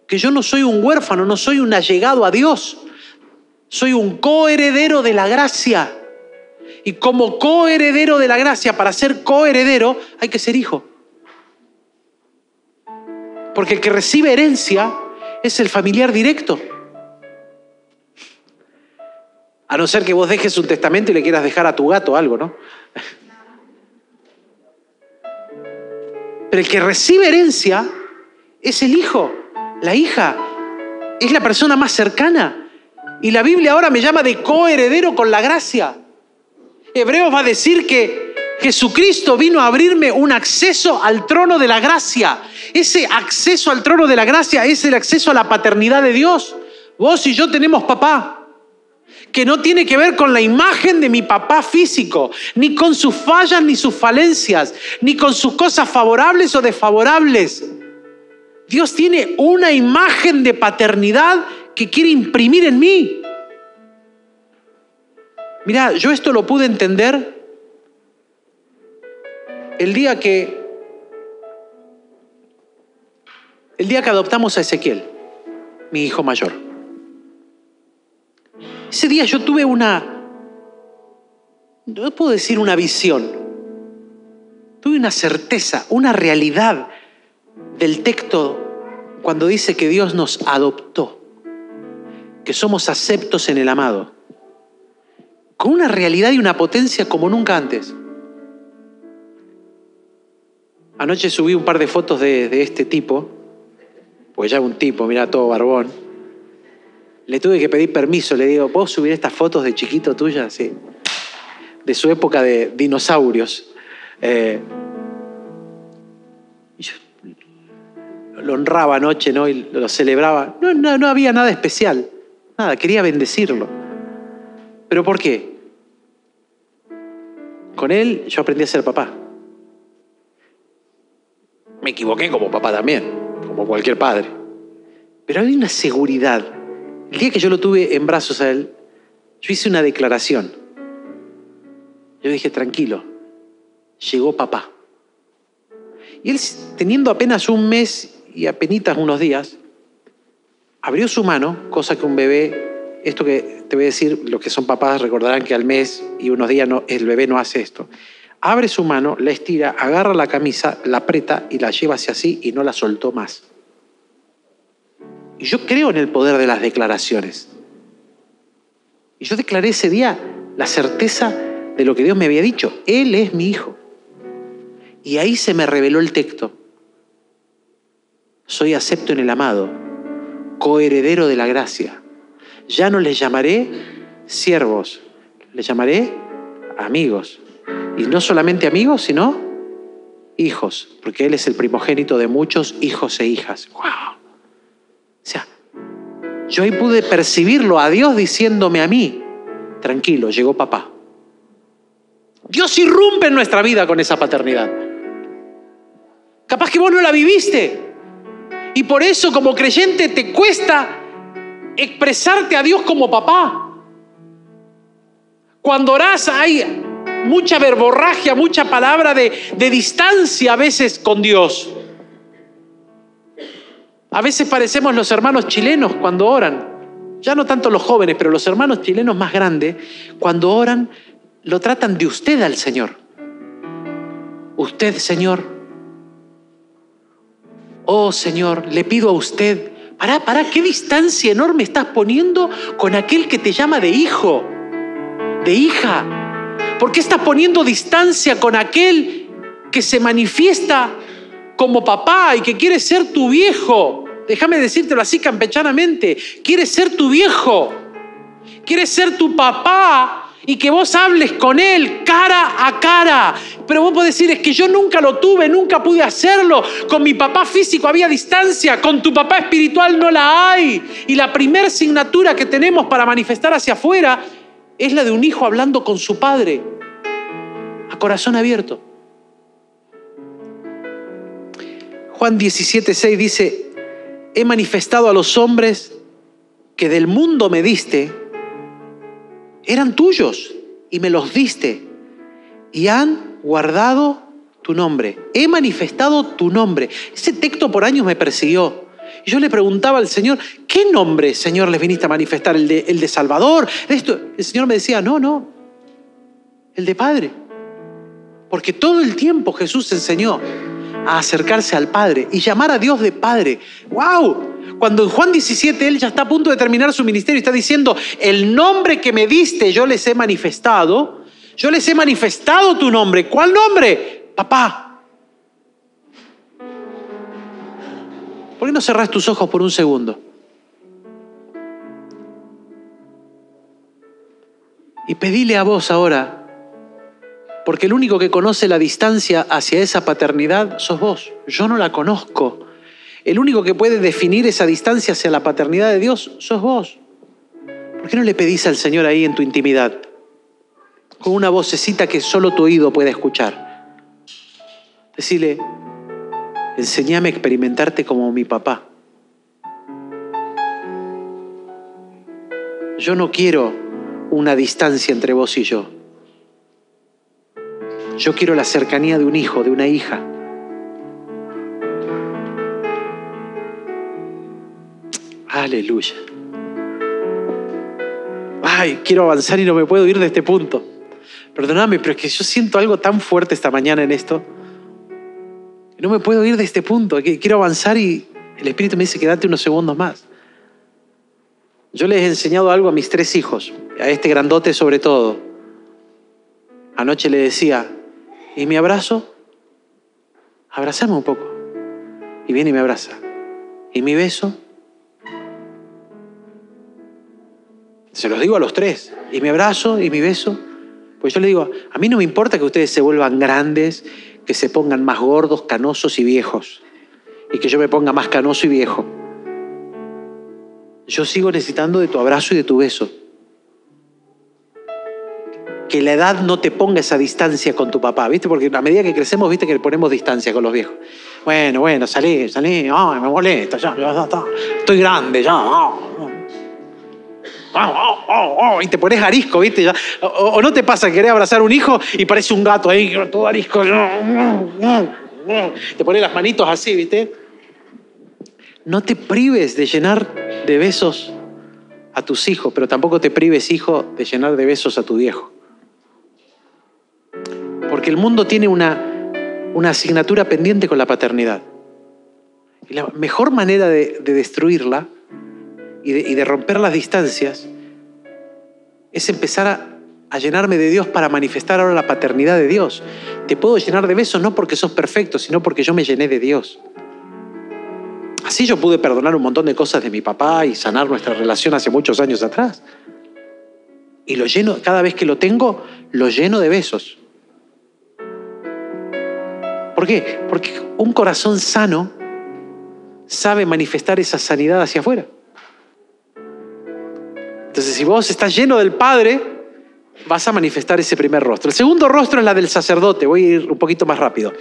que yo no soy un huérfano, no soy un allegado a Dios. Soy un coheredero de la gracia. Y como coheredero de la gracia, para ser coheredero hay que ser hijo. Porque el que recibe herencia es el familiar directo. A no ser que vos dejes un testamento y le quieras dejar a tu gato algo, ¿no? Pero el que recibe herencia es el hijo, la hija, es la persona más cercana. Y la Biblia ahora me llama de coheredero con la gracia. Hebreos va a decir que Jesucristo vino a abrirme un acceso al trono de la gracia. Ese acceso al trono de la gracia es el acceso a la paternidad de Dios. Vos y yo tenemos papá que no tiene que ver con la imagen de mi papá físico, ni con sus fallas, ni sus falencias, ni con sus cosas favorables o desfavorables. Dios tiene una imagen de paternidad que quiere imprimir en mí. Mira, yo esto lo pude entender el día que el día que adoptamos a Ezequiel, mi hijo mayor. Ese día yo tuve una, no puedo decir una visión, tuve una certeza, una realidad del texto cuando dice que Dios nos adoptó, que somos aceptos en el amado, con una realidad y una potencia como nunca antes. Anoche subí un par de fotos de, de este tipo, pues ya un tipo, mira todo barbón le tuve que pedir permiso, le digo, ¿puedo subir estas fotos de chiquito tuya? Sí. De su época de dinosaurios. Eh, lo honraba anoche, ¿no? Y lo celebraba. No, no, no había nada especial. Nada, quería bendecirlo. ¿Pero por qué? Con él yo aprendí a ser papá. Me equivoqué como papá también, como cualquier padre. Pero hay una seguridad el día que yo lo tuve en brazos a él, yo hice una declaración. Yo dije, tranquilo, llegó papá. Y él, teniendo apenas un mes y apenas unos días, abrió su mano, cosa que un bebé, esto que te voy a decir, los que son papás recordarán que al mes y unos días no, el bebé no hace esto. Abre su mano, la estira, agarra la camisa, la aprieta y la lleva hacia así y no la soltó más. Y yo creo en el poder de las declaraciones. Y yo declaré ese día la certeza de lo que Dios me había dicho. Él es mi hijo. Y ahí se me reveló el texto. Soy acepto en el amado, coheredero de la gracia. Ya no les llamaré siervos, les llamaré amigos. Y no solamente amigos, sino hijos, porque Él es el primogénito de muchos hijos e hijas. ¡Wow! O sea, yo ahí pude percibirlo a Dios diciéndome a mí, tranquilo, llegó papá. Dios irrumpe en nuestra vida con esa paternidad. Capaz que vos no la viviste. Y por eso como creyente te cuesta expresarte a Dios como papá. Cuando orás hay mucha verborragia, mucha palabra de, de distancia a veces con Dios. A veces parecemos los hermanos chilenos cuando oran. Ya no tanto los jóvenes, pero los hermanos chilenos más grandes, cuando oran, lo tratan de usted al Señor. Usted, Señor. Oh, Señor, le pido a usted, para, para, ¿qué distancia enorme estás poniendo con aquel que te llama de hijo, de hija? ¿Por qué estás poniendo distancia con aquel que se manifiesta como papá y que quiere ser tu viejo. Déjame decírtelo así campechanamente. Quiere ser tu viejo. Quiere ser tu papá y que vos hables con él cara a cara, Pero vos podés decir, es que yo nunca lo tuve, nunca pude hacerlo. Con mi papá físico había distancia, con tu papá espiritual no la hay. Y la primera asignatura que tenemos para manifestar hacia afuera es la de un hijo hablando con su padre, a corazón abierto. Juan 17:6 dice, he manifestado a los hombres que del mundo me diste, eran tuyos y me los diste y han guardado tu nombre. He manifestado tu nombre. Ese texto por años me persiguió. Y yo le preguntaba al Señor, ¿qué nombre, Señor, les viniste a manifestar? ¿El de, el de Salvador? Esto? El Señor me decía, no, no, el de Padre. Porque todo el tiempo Jesús enseñó a acercarse al Padre y llamar a Dios de Padre. ¡Wow! Cuando en Juan 17 él ya está a punto de terminar su ministerio y está diciendo, el nombre que me diste yo les he manifestado, yo les he manifestado tu nombre. ¿Cuál nombre? Papá. ¿Por qué no cerrás tus ojos por un segundo? Y pedile a vos ahora, porque el único que conoce la distancia hacia esa paternidad sos vos. Yo no la conozco. El único que puede definir esa distancia hacia la paternidad de Dios sos vos. ¿Por qué no le pedís al Señor ahí en tu intimidad? con una vocecita que solo tu oído puede escuchar. Decirle, enséñame a experimentarte como mi papá. Yo no quiero una distancia entre vos y yo. Yo quiero la cercanía de un hijo, de una hija. Aleluya. Ay, quiero avanzar y no me puedo ir de este punto. Perdóname, pero es que yo siento algo tan fuerte esta mañana en esto. No me puedo ir de este punto. Quiero avanzar y el Espíritu me dice, quédate unos segundos más. Yo les he enseñado algo a mis tres hijos, a este grandote sobre todo. Anoche le decía, ¿y mi abrazo? Abrazame un poco. Y viene y me abraza. ¿Y mi beso? Se los digo a los tres. ¿Y mi abrazo? ¿Y mi beso? Pues yo le digo, a mí no me importa que ustedes se vuelvan grandes, que se pongan más gordos, canosos y viejos, y que yo me ponga más canoso y viejo. Yo sigo necesitando de tu abrazo y de tu beso. Que la edad no te ponga esa distancia con tu papá, ¿viste? Porque a medida que crecemos, ¿viste? Que le ponemos distancia con los viejos. Bueno, bueno, salí, salí, ay, me molesta, ya, ya, ya, estoy grande, ya. y te pones arisco, ¿viste? O, no te pasa que querés abrazar un hijo y parece un gato ahí, todo arisco. Te pones las manitos así, ¿viste? No te prives de llenar de besos a tus hijos, pero tampoco te prives, hijo, de llenar de besos a tu viejo. Porque el mundo tiene una, una asignatura pendiente con la paternidad. Y la mejor manera de, destruirla y de, de romper las distancias es empezar a, llenarme de Dios para manifestar ahora la paternidad de Dios. Te puedo llenar de besos no porque sos perfecto, sino porque yo me llené de Dios. Así yo pude perdonar un montón de cosas de mi papá y sanar nuestra relación hace muchos años atrás. Y lo lleno, cada vez que lo tengo, lo lleno de besos. ¿Por qué? Porque un corazón sano sabe manifestar esa sanidad hacia afuera. Entonces, si vos estás lleno del Padre, vas a manifestar ese primer rostro. El segundo rostro es la del sacerdote. Voy a ir un poquito más rápido.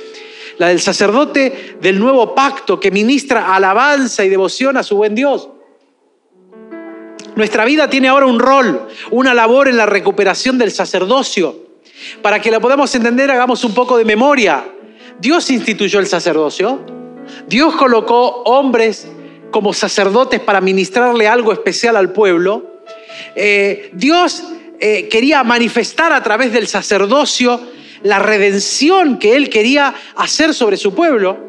La del sacerdote del nuevo pacto que ministra alabanza y devoción a su buen Dios. Nuestra vida tiene ahora un rol, una labor en la recuperación del sacerdocio. Para que la podamos entender, hagamos un poco de memoria. Dios instituyó el sacerdocio. Dios colocó hombres como sacerdotes para ministrarle algo especial al pueblo. Eh, Dios eh, quería manifestar a través del sacerdocio la redención que Él quería hacer sobre su pueblo.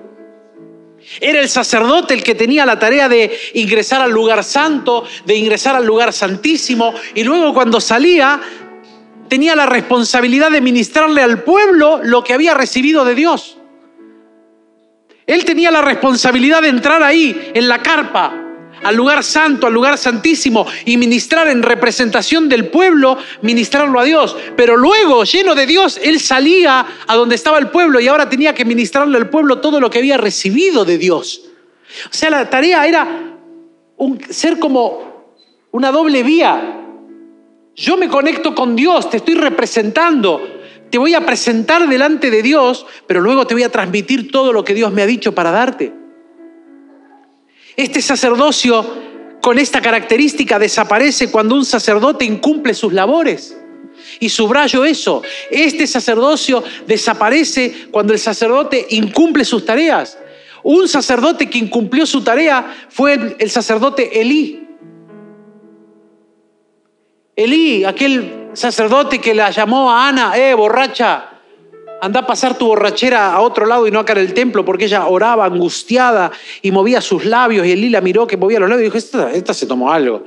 Era el sacerdote el que tenía la tarea de ingresar al lugar santo, de ingresar al lugar santísimo, y luego cuando salía tenía la responsabilidad de ministrarle al pueblo lo que había recibido de Dios. Él tenía la responsabilidad de entrar ahí, en la carpa, al lugar santo, al lugar santísimo y ministrar en representación del pueblo, ministrarlo a Dios. Pero luego, lleno de Dios, él salía a donde estaba el pueblo y ahora tenía que ministrarle al pueblo todo lo que había recibido de Dios. O sea, la tarea era un, ser como una doble vía. Yo me conecto con Dios, te estoy representando, te voy a presentar delante de Dios, pero luego te voy a transmitir todo lo que Dios me ha dicho para darte. Este sacerdocio con esta característica desaparece cuando un sacerdote incumple sus labores. Y subrayo eso, este sacerdocio desaparece cuando el sacerdote incumple sus tareas. Un sacerdote que incumplió su tarea fue el sacerdote Elí. Elí, aquel sacerdote que la llamó a Ana, eh, borracha, anda a pasar tu borrachera a otro lado y no acá en el templo, porque ella oraba angustiada y movía sus labios y Elí la miró que movía los labios y dijo, esta, esta se tomó algo.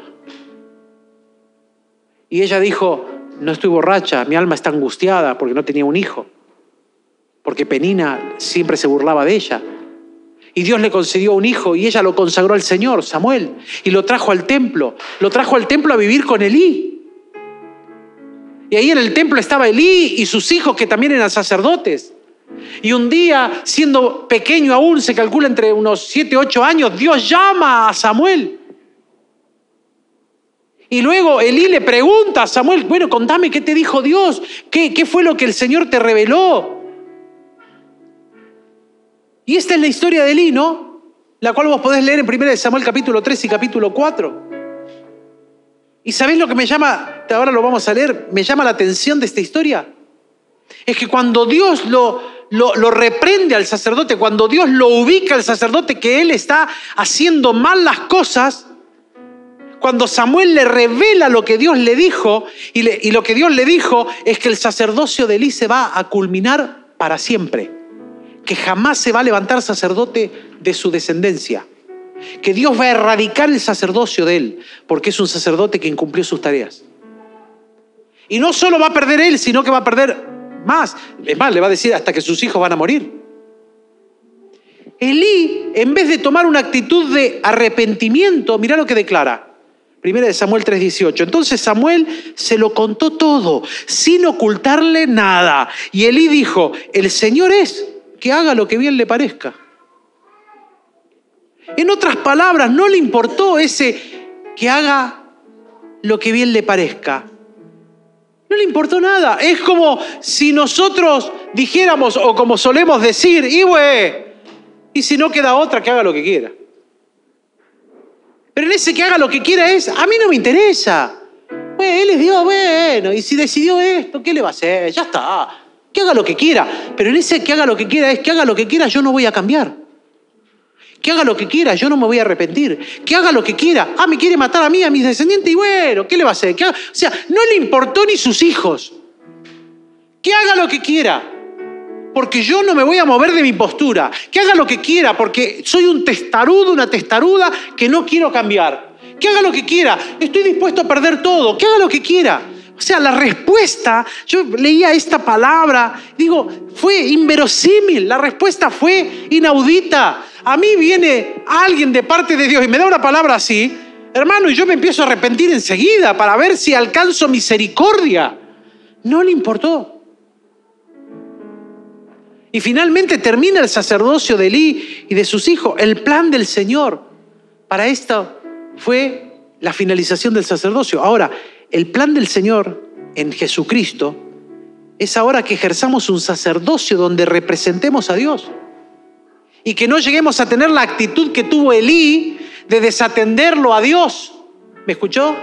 Y ella dijo, no estoy borracha, mi alma está angustiada porque no tenía un hijo, porque Penina siempre se burlaba de ella. Y Dios le concedió un hijo y ella lo consagró al Señor, Samuel, y lo trajo al templo, lo trajo al templo a vivir con Elí. Y ahí en el templo estaba Elí y sus hijos que también eran sacerdotes. Y un día, siendo pequeño aún, se calcula entre unos 7, 8 años, Dios llama a Samuel. Y luego Elí le pregunta a Samuel, bueno, contame qué te dijo Dios, qué, qué fue lo que el Señor te reveló. Y esta es la historia de Elí, ¿no? La cual vos podés leer en 1 Samuel capítulo 3 y capítulo 4. ¿Y sabéis lo que me llama, ahora lo vamos a leer, me llama la atención de esta historia? Es que cuando Dios lo, lo, lo, reprende al sacerdote, cuando Dios lo ubica al sacerdote que él está haciendo mal las cosas, cuando Samuel le revela lo que Dios le dijo, y, le, y lo que Dios le dijo es que el sacerdocio de Elí se va a culminar para siempre, que jamás se va a levantar sacerdote de su descendencia que Dios va a erradicar el sacerdocio de él, porque es un sacerdote que incumplió sus tareas. Y no solo va a perder él, sino que va a perder más. Es más, le va a decir hasta que sus hijos van a morir. Elí, en vez de tomar una actitud de arrepentimiento, mira lo que declara. Primera de Samuel 3:18. Entonces Samuel se lo contó todo, sin ocultarle nada. Y Elí dijo, el Señor es que haga lo que bien le parezca. En otras palabras, no le importó ese que haga lo que bien le parezca. No le importó nada. Es como si nosotros dijéramos, o como solemos decir, y güey, y si no queda otra, que haga lo que quiera. Pero en ese que haga lo que quiera es, a mí no me interesa. él es Dios, bueno, y si decidió esto, ¿qué le va a hacer? Ya está. Que haga lo que quiera. Pero en ese que haga lo que quiera es que haga lo que quiera, yo no voy a cambiar. Que haga lo que quiera, yo no me voy a arrepentir. Que haga lo que quiera. Ah, me quiere matar a mí, a mis descendientes, y bueno, ¿qué le va a hacer? o sea, no le importó ni sus hijos. Que haga lo que quiera. Porque yo no me voy a mover de mi postura. Que haga lo que quiera, porque soy un testarudo, una testaruda que no quiero cambiar. Que haga lo que quiera. Estoy dispuesto a perder todo. Que haga lo que quiera. O sea, la respuesta, yo leía esta palabra, digo, fue inverosímil, la respuesta fue inaudita. A mí viene alguien de parte de Dios y me da una palabra así, hermano, y yo me empiezo a arrepentir enseguida para ver si alcanzo misericordia. No le importó. Y finalmente termina el sacerdocio de Elí y de sus hijos. El plan del Señor para esto fue la finalización del sacerdocio. Ahora, el plan del Señor en Jesucristo es ahora que ejerzamos un sacerdocio donde representemos a Dios y que no lleguemos a tener la actitud que tuvo Elí de desatenderlo a Dios. ¿Me escuchó?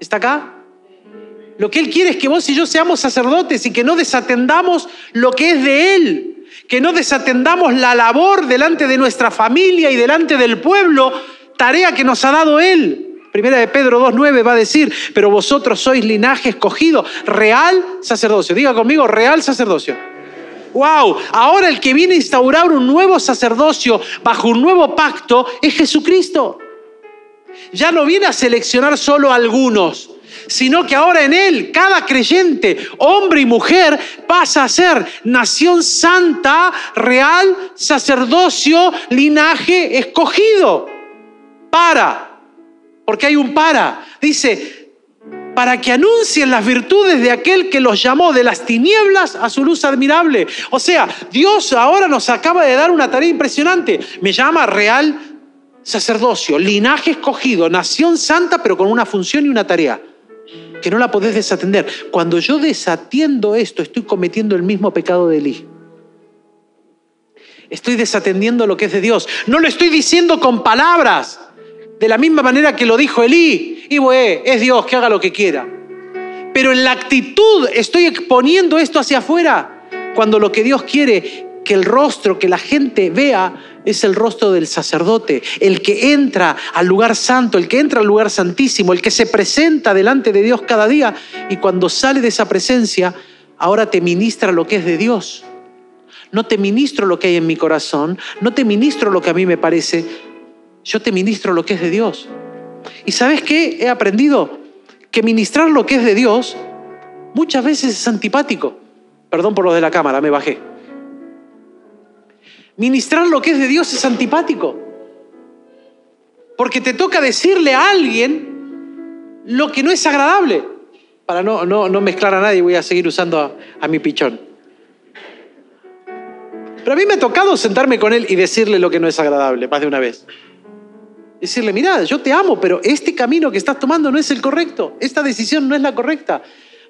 ¿Está acá? Lo que Él quiere es que vos y yo seamos sacerdotes y que no desatendamos lo que es de Él, que no desatendamos la labor delante de nuestra familia y delante del pueblo, tarea que nos ha dado Él. Primera de Pedro 2.9 va a decir, pero vosotros sois linaje escogido, real sacerdocio. Diga conmigo, real sacerdocio wow, ahora el que viene a instaurar un nuevo sacerdocio bajo un nuevo pacto es Jesucristo. Ya no viene a seleccionar solo a algunos, sino que ahora en Él cada creyente, hombre y mujer, pasa a ser nación santa, real, sacerdocio, linaje escogido. para, porque hay un para. Dice, para que anuncien las virtudes de aquel que los llamó de las tinieblas a su luz admirable. O sea, Dios ahora nos acaba de dar una tarea impresionante. Me llama real sacerdocio, linaje escogido, nación santa, pero con una función y una tarea que no la podés desatender. Cuando yo desatiendo esto, estoy cometiendo el mismo pecado de Elí. Estoy desatendiendo lo que es de Dios. No lo estoy diciendo con palabras, de la misma manera que lo dijo Elí. Y bueno, es Dios que haga lo que quiera. Pero en la actitud estoy exponiendo esto hacia afuera, cuando lo que Dios quiere que el rostro, que la gente vea, es el rostro del sacerdote, el que entra al lugar santo, el que entra al lugar santísimo, el que se presenta delante de Dios cada día y cuando sale de esa presencia, ahora te ministra lo que es de Dios. No te ministro lo que hay en mi corazón, no te ministro lo que a mí me parece, yo te ministro lo que es de Dios. ¿Y sabes qué? He aprendido que ministrar lo que es de Dios muchas veces es antipático. Perdón por lo de la cámara, me bajé. Ministrar lo que es de Dios es antipático. Porque te toca decirle a alguien lo que no es agradable. Para no, no, mezclar a nadie, voy a seguir usando a, a mi pichón. Pero a mí me ha tocado sentarme con él y decirle lo que no es agradable, más de una vez. Decirle, mira, yo te amo, pero este camino que estás tomando no es el correcto, esta decisión no es la correcta.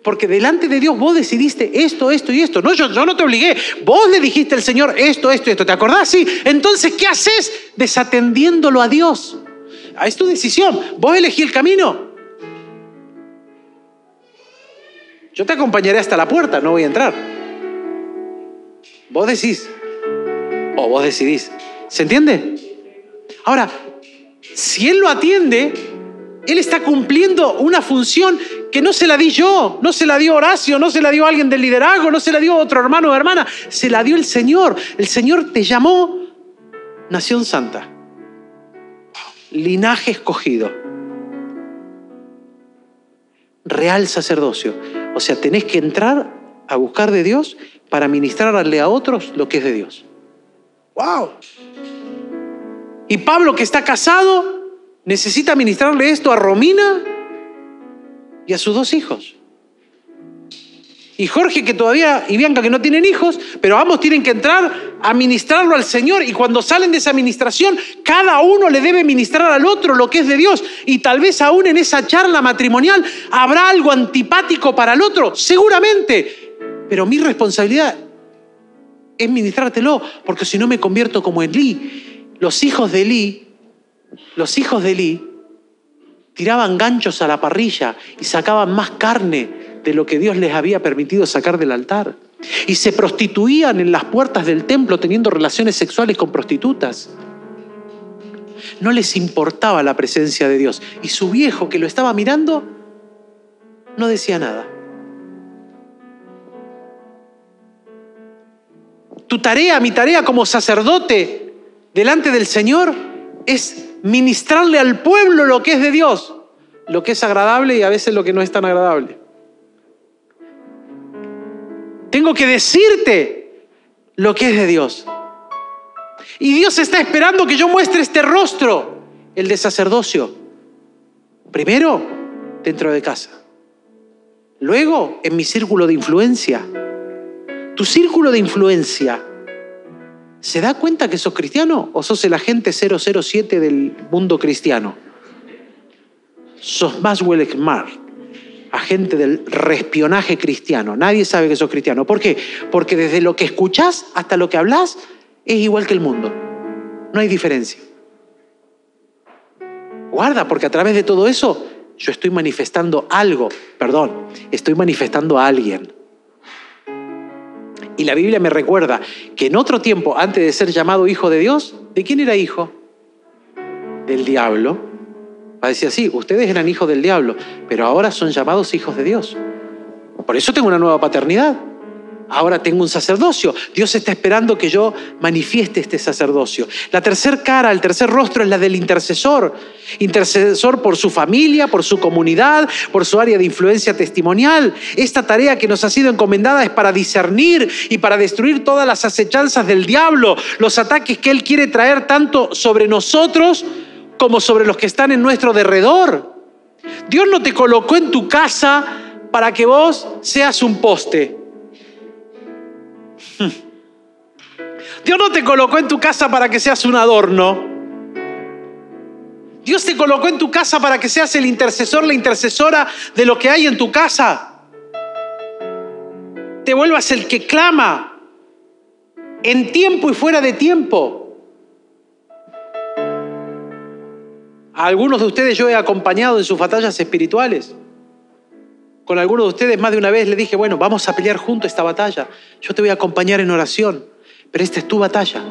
Porque delante de Dios vos decidiste esto, esto y esto. No, yo, yo no te obligué. Vos le dijiste al Señor esto, esto y esto. ¿Te acordás? Sí. Entonces, ¿qué haces? Desatendiéndolo a Dios. Ah, es tu decisión. Vos elegí el camino. Yo te acompañaré hasta la puerta, no voy a entrar. Vos decís. O vos decidís. ¿Se entiende? Ahora, si Él lo atiende, Él está cumpliendo una función que no se la di yo, no se la dio Horacio, no se la dio alguien del liderazgo, no se la dio otro hermano o hermana, se la dio el Señor. El Señor te llamó Nación Santa, linaje escogido, real sacerdocio. O sea, tenés que entrar a buscar de Dios para ministrarle a otros lo que es de Dios. ¡Wow! Y Pablo que está casado necesita ministrarle esto a Romina y a sus dos hijos. Y Jorge que todavía, y Bianca que no tienen hijos, pero ambos tienen que entrar a ministrarlo al Señor. Y cuando salen de esa administración, cada uno le debe ministrar al otro lo que es de Dios. Y tal vez aún en esa charla matrimonial habrá algo antipático para el otro, seguramente. Pero mi responsabilidad es ministrártelo, porque si no me convierto como Elí. Los hijos de Elí, los hijos de Elí, tiraban ganchos a la parrilla y sacaban más carne de lo que Dios les había permitido sacar del altar. Y se prostituían en las puertas del templo teniendo relaciones sexuales con prostitutas. No les importaba la presencia de Dios. Y su viejo que lo estaba mirando no decía nada. Tu tarea, mi tarea como sacerdote delante del Señor es ministrarle al pueblo lo que es de Dios, lo que es agradable y a veces lo que no es tan agradable. Tengo que decirte lo que es de Dios. Y Dios está esperando que yo muestre este rostro, el de sacerdocio. Primero, dentro de casa. Luego, en mi círculo de influencia. Tu círculo de influencia ¿Se da cuenta que sos cristiano o sos el agente 007 del mundo cristiano? Sos Maswell Smart, agente del respionaje cristiano. Nadie sabe que sos cristiano. ¿Por qué? Porque desde lo que escuchás hasta lo que hablas es igual que el mundo. No hay diferencia. Guarda, porque a través de todo eso yo estoy manifestando algo, perdón, estoy manifestando a alguien. Y la Biblia me recuerda que en otro tiempo, antes de ser llamado hijo de Dios, ¿de quién era hijo? Del diablo. Va a decir así, ustedes eran hijos del diablo, pero ahora son llamados hijos de Dios. Por eso tengo una nueva paternidad ahora tengo un sacerdocio. Dios está esperando que yo manifieste este sacerdocio. La tercera cara, el tercer rostro es la del intercesor. Intercesor por su familia, por su comunidad, por su área de influencia testimonial. Esta tarea que nos ha sido encomendada es para discernir y para destruir todas las acechanzas del diablo, los ataques que él quiere traer tanto sobre nosotros como sobre los que están en nuestro derredor. Dios no te colocó en tu casa para que vos seas un poste. Dios no te colocó en tu casa para que seas un adorno. Dios te colocó en tu casa para que seas el intercesor, la intercesora de lo que hay en tu casa. Te vuelvas el que clama en tiempo y fuera de tiempo. A algunos de ustedes yo he acompañado en sus batallas espirituales. Con algunos de ustedes más de una vez le dije, bueno, vamos a pelear juntos esta batalla. Yo te voy a acompañar en oración, pero esta es tu batalla.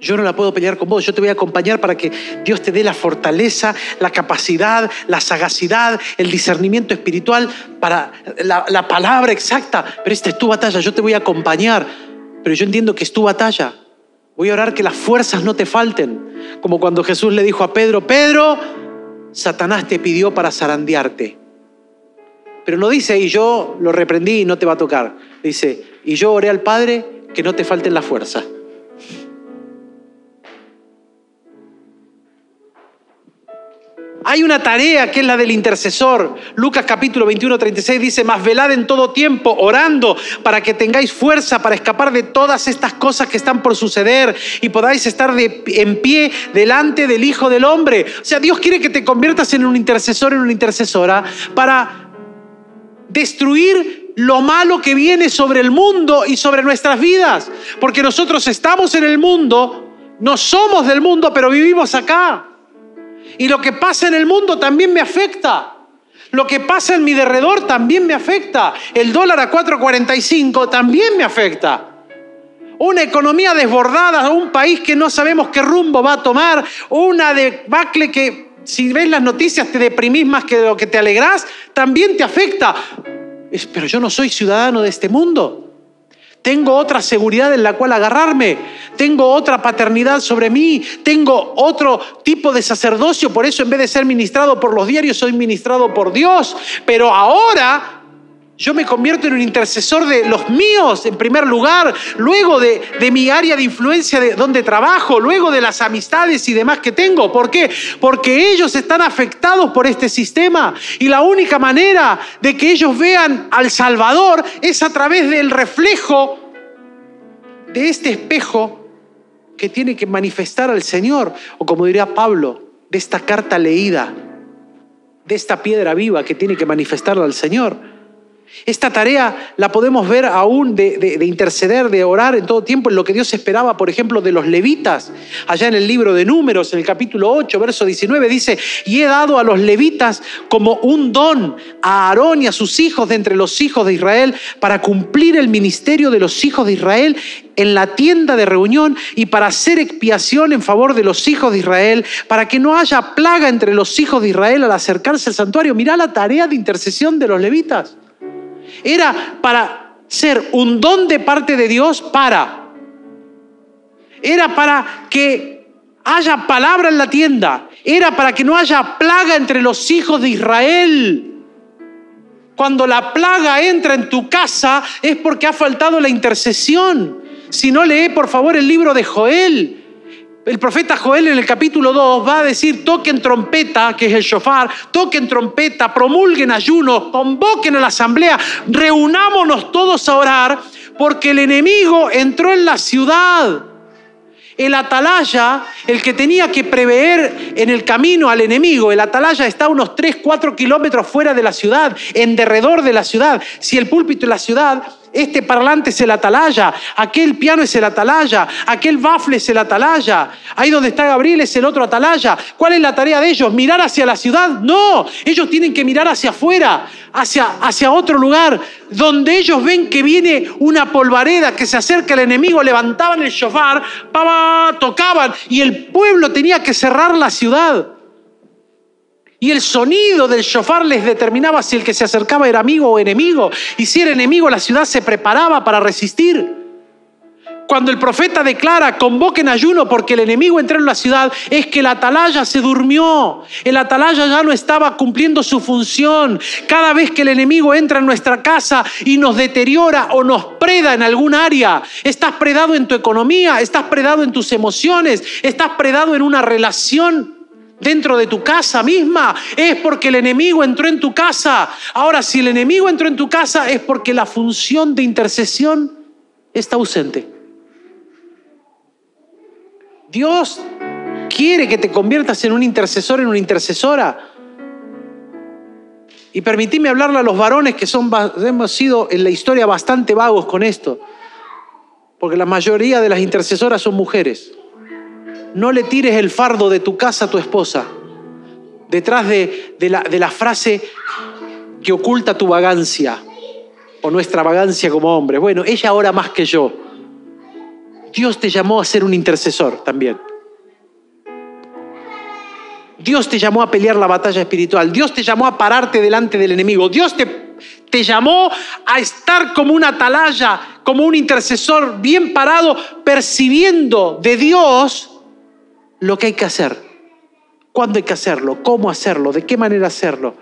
Yo no la puedo pelear con vos, yo te voy a acompañar para que Dios te dé la fortaleza, la capacidad, la sagacidad, el discernimiento espiritual para la, la, palabra exacta. Pero esta es tu batalla, yo te voy a acompañar, pero yo entiendo que es tu batalla. Voy a orar que las fuerzas no te falten, como cuando Jesús le dijo a Pedro, Pedro, Satanás te pidió para zarandearte. Pero no dice, y yo lo reprendí y no te va a tocar. Dice, y yo oré al Padre que no te falten la fuerza. Hay una tarea que es la del intercesor. Lucas capítulo 21, 36 dice, más velad en todo tiempo, orando, para que tengáis fuerza para escapar de todas estas cosas que están por suceder y podáis estar en pie delante del Hijo del Hombre. O sea, Dios quiere que te conviertas en un intercesor, en una intercesora, para destruir lo malo que viene sobre el mundo y sobre nuestras vidas. Porque nosotros estamos en el mundo, no somos del mundo, pero vivimos acá. Y lo que pasa en el mundo también me afecta. Lo que pasa en mi derredor también me afecta. El dólar a 4.45 también me afecta. Una economía desbordada, un país que no sabemos qué rumbo va a tomar, una debacle que si ves las noticias te deprimís más que lo que te alegrás, también te afecta. Pero yo no soy ciudadano de este mundo. Tengo otra seguridad en la cual agarrarme. Tengo otra paternidad sobre mí. Tengo otro tipo de sacerdocio. Por eso en vez de ser ministrado por los diarios, soy ministrado por Dios. Pero ahora yo me convierto en un intercesor de los míos en primer lugar, luego de, mi área de influencia de donde trabajo, luego de las amistades y demás que tengo. ¿Por qué? Porque ellos están afectados por este sistema y la única manera de que ellos vean al Salvador es a través del reflejo de este espejo que tiene que manifestar al Señor, o como diría Pablo, de esta carta leída, de esta piedra viva que tiene que manifestarla al Señor. Esta tarea la podemos ver aún de, de, interceder, de orar en todo tiempo en lo que Dios esperaba, por ejemplo, de los levitas. Allá en el libro de Números, en el capítulo 8, verso 19, dice, y he dado a los levitas como un don a Aarón y a sus hijos de entre los hijos de Israel para cumplir el ministerio de los hijos de Israel en la tienda de reunión y para hacer expiación en favor de los hijos de Israel, para que no haya plaga entre los hijos de Israel al acercarse al santuario. Mirá la tarea de intercesión de los levitas. Era para ser un don de parte de Dios para. Era para que haya palabra en la tienda. Era para que no haya plaga entre los hijos de Israel. Cuando la plaga entra en tu casa es porque ha faltado la intercesión. Si no lee por favor el libro de Joel, el profeta Joel en el capítulo 2 va a decir, toquen trompeta, que es el shofar, toquen trompeta, promulguen ayunos, convoquen a la asamblea, reunámonos todos a orar, porque el enemigo entró en la ciudad. El atalaya, el que tenía que prever en el camino al enemigo, el atalaya está unos 3, 4 kilómetros fuera de la ciudad, en derredor de la ciudad. Si el púlpito es la ciudad, este parlante es el atalaya, aquel piano es el atalaya, aquel bafle es el atalaya, ahí donde está Gabriel es el otro atalaya. ¿Cuál es la tarea de ellos? ¿Mirar hacia la ciudad? No, ellos tienen que mirar hacia afuera, hacia, hacia otro lugar, donde ellos ven que viene una polvareda que se acerca al enemigo, levantaban el shofar, tocaban y el pueblo tenía que cerrar la ciudad. Y el sonido del shofar les determinaba si el que se acercaba era amigo o enemigo. Y si era enemigo, la ciudad se preparaba para resistir. cuando el profeta declara, convoquen ayuno porque el enemigo entró en la ciudad, es que el atalaya se durmió. El atalaya ya no estaba cumpliendo su función. Cada vez que el enemigo entra en nuestra casa y nos deteriora o nos preda en algún área, estás predado en tu economía, estás predado en tus emociones, estás predado en una relación dentro de tu casa misma, es porque el enemigo entró en tu casa. Ahora, si el enemigo entró en tu casa, es porque la función de intercesión está ausente. Dios quiere que te conviertas en un intercesor, en una intercesora. Y permitidme hablarle a los varones que son, hemos sido en la historia bastante vagos con esto, porque la mayoría de las intercesoras son mujeres. No le tires el fardo de tu casa a tu esposa, detrás de, la, de la frase que oculta tu vagancia o nuestra vagancia como hombres. Bueno, ella ahora más que yo. Dios te llamó a ser un intercesor también. Dios te llamó a pelear la batalla espiritual. Dios te llamó a pararte delante del enemigo. Dios te, te llamó a estar como una atalaya, como un intercesor bien parado, percibiendo de Dios lo que hay que hacer. ¿Cuándo hay que hacerlo? ¿Cómo hacerlo? ¿De qué manera hacerlo?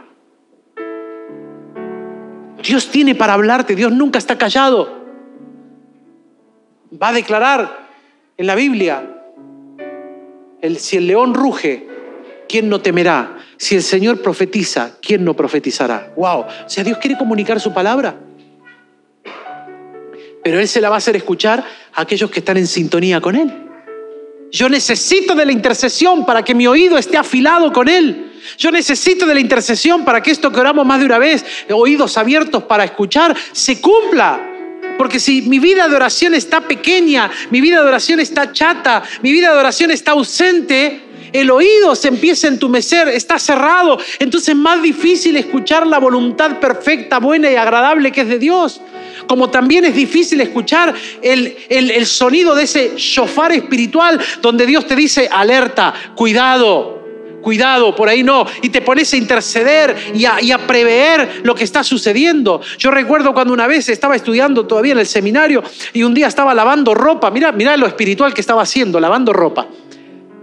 Dios tiene para hablarte. Dios nunca está callado va a declarar en la Biblia, el, si el león ruge, ¿quién no temerá? Si el Señor profetiza, ¿quién no profetizará? ¡Wow! O sea, Dios quiere comunicar su palabra. Pero Él se la va a hacer escuchar a aquellos que están en sintonía con Él. Yo necesito de la intercesión para que mi oído esté afilado con Él. Yo necesito de la intercesión para que esto que oramos más de una vez, oídos abiertos para escuchar, se cumpla. Porque si mi vida de oración está pequeña, mi vida de oración está chata, mi vida de oración está ausente, el oído se empieza a entumecer, está cerrado, entonces es más difícil escuchar la voluntad perfecta, buena y agradable que es de Dios. Como también es difícil escuchar el, el sonido de ese shofar espiritual donde Dios te dice, alerta, cuidado, Cuidado, por ahí no. Y te pones a interceder y a, prever lo que está sucediendo. Yo recuerdo cuando una vez estaba estudiando todavía en el seminario y un día estaba lavando ropa. Mira, mira lo espiritual que estaba haciendo, lavando ropa.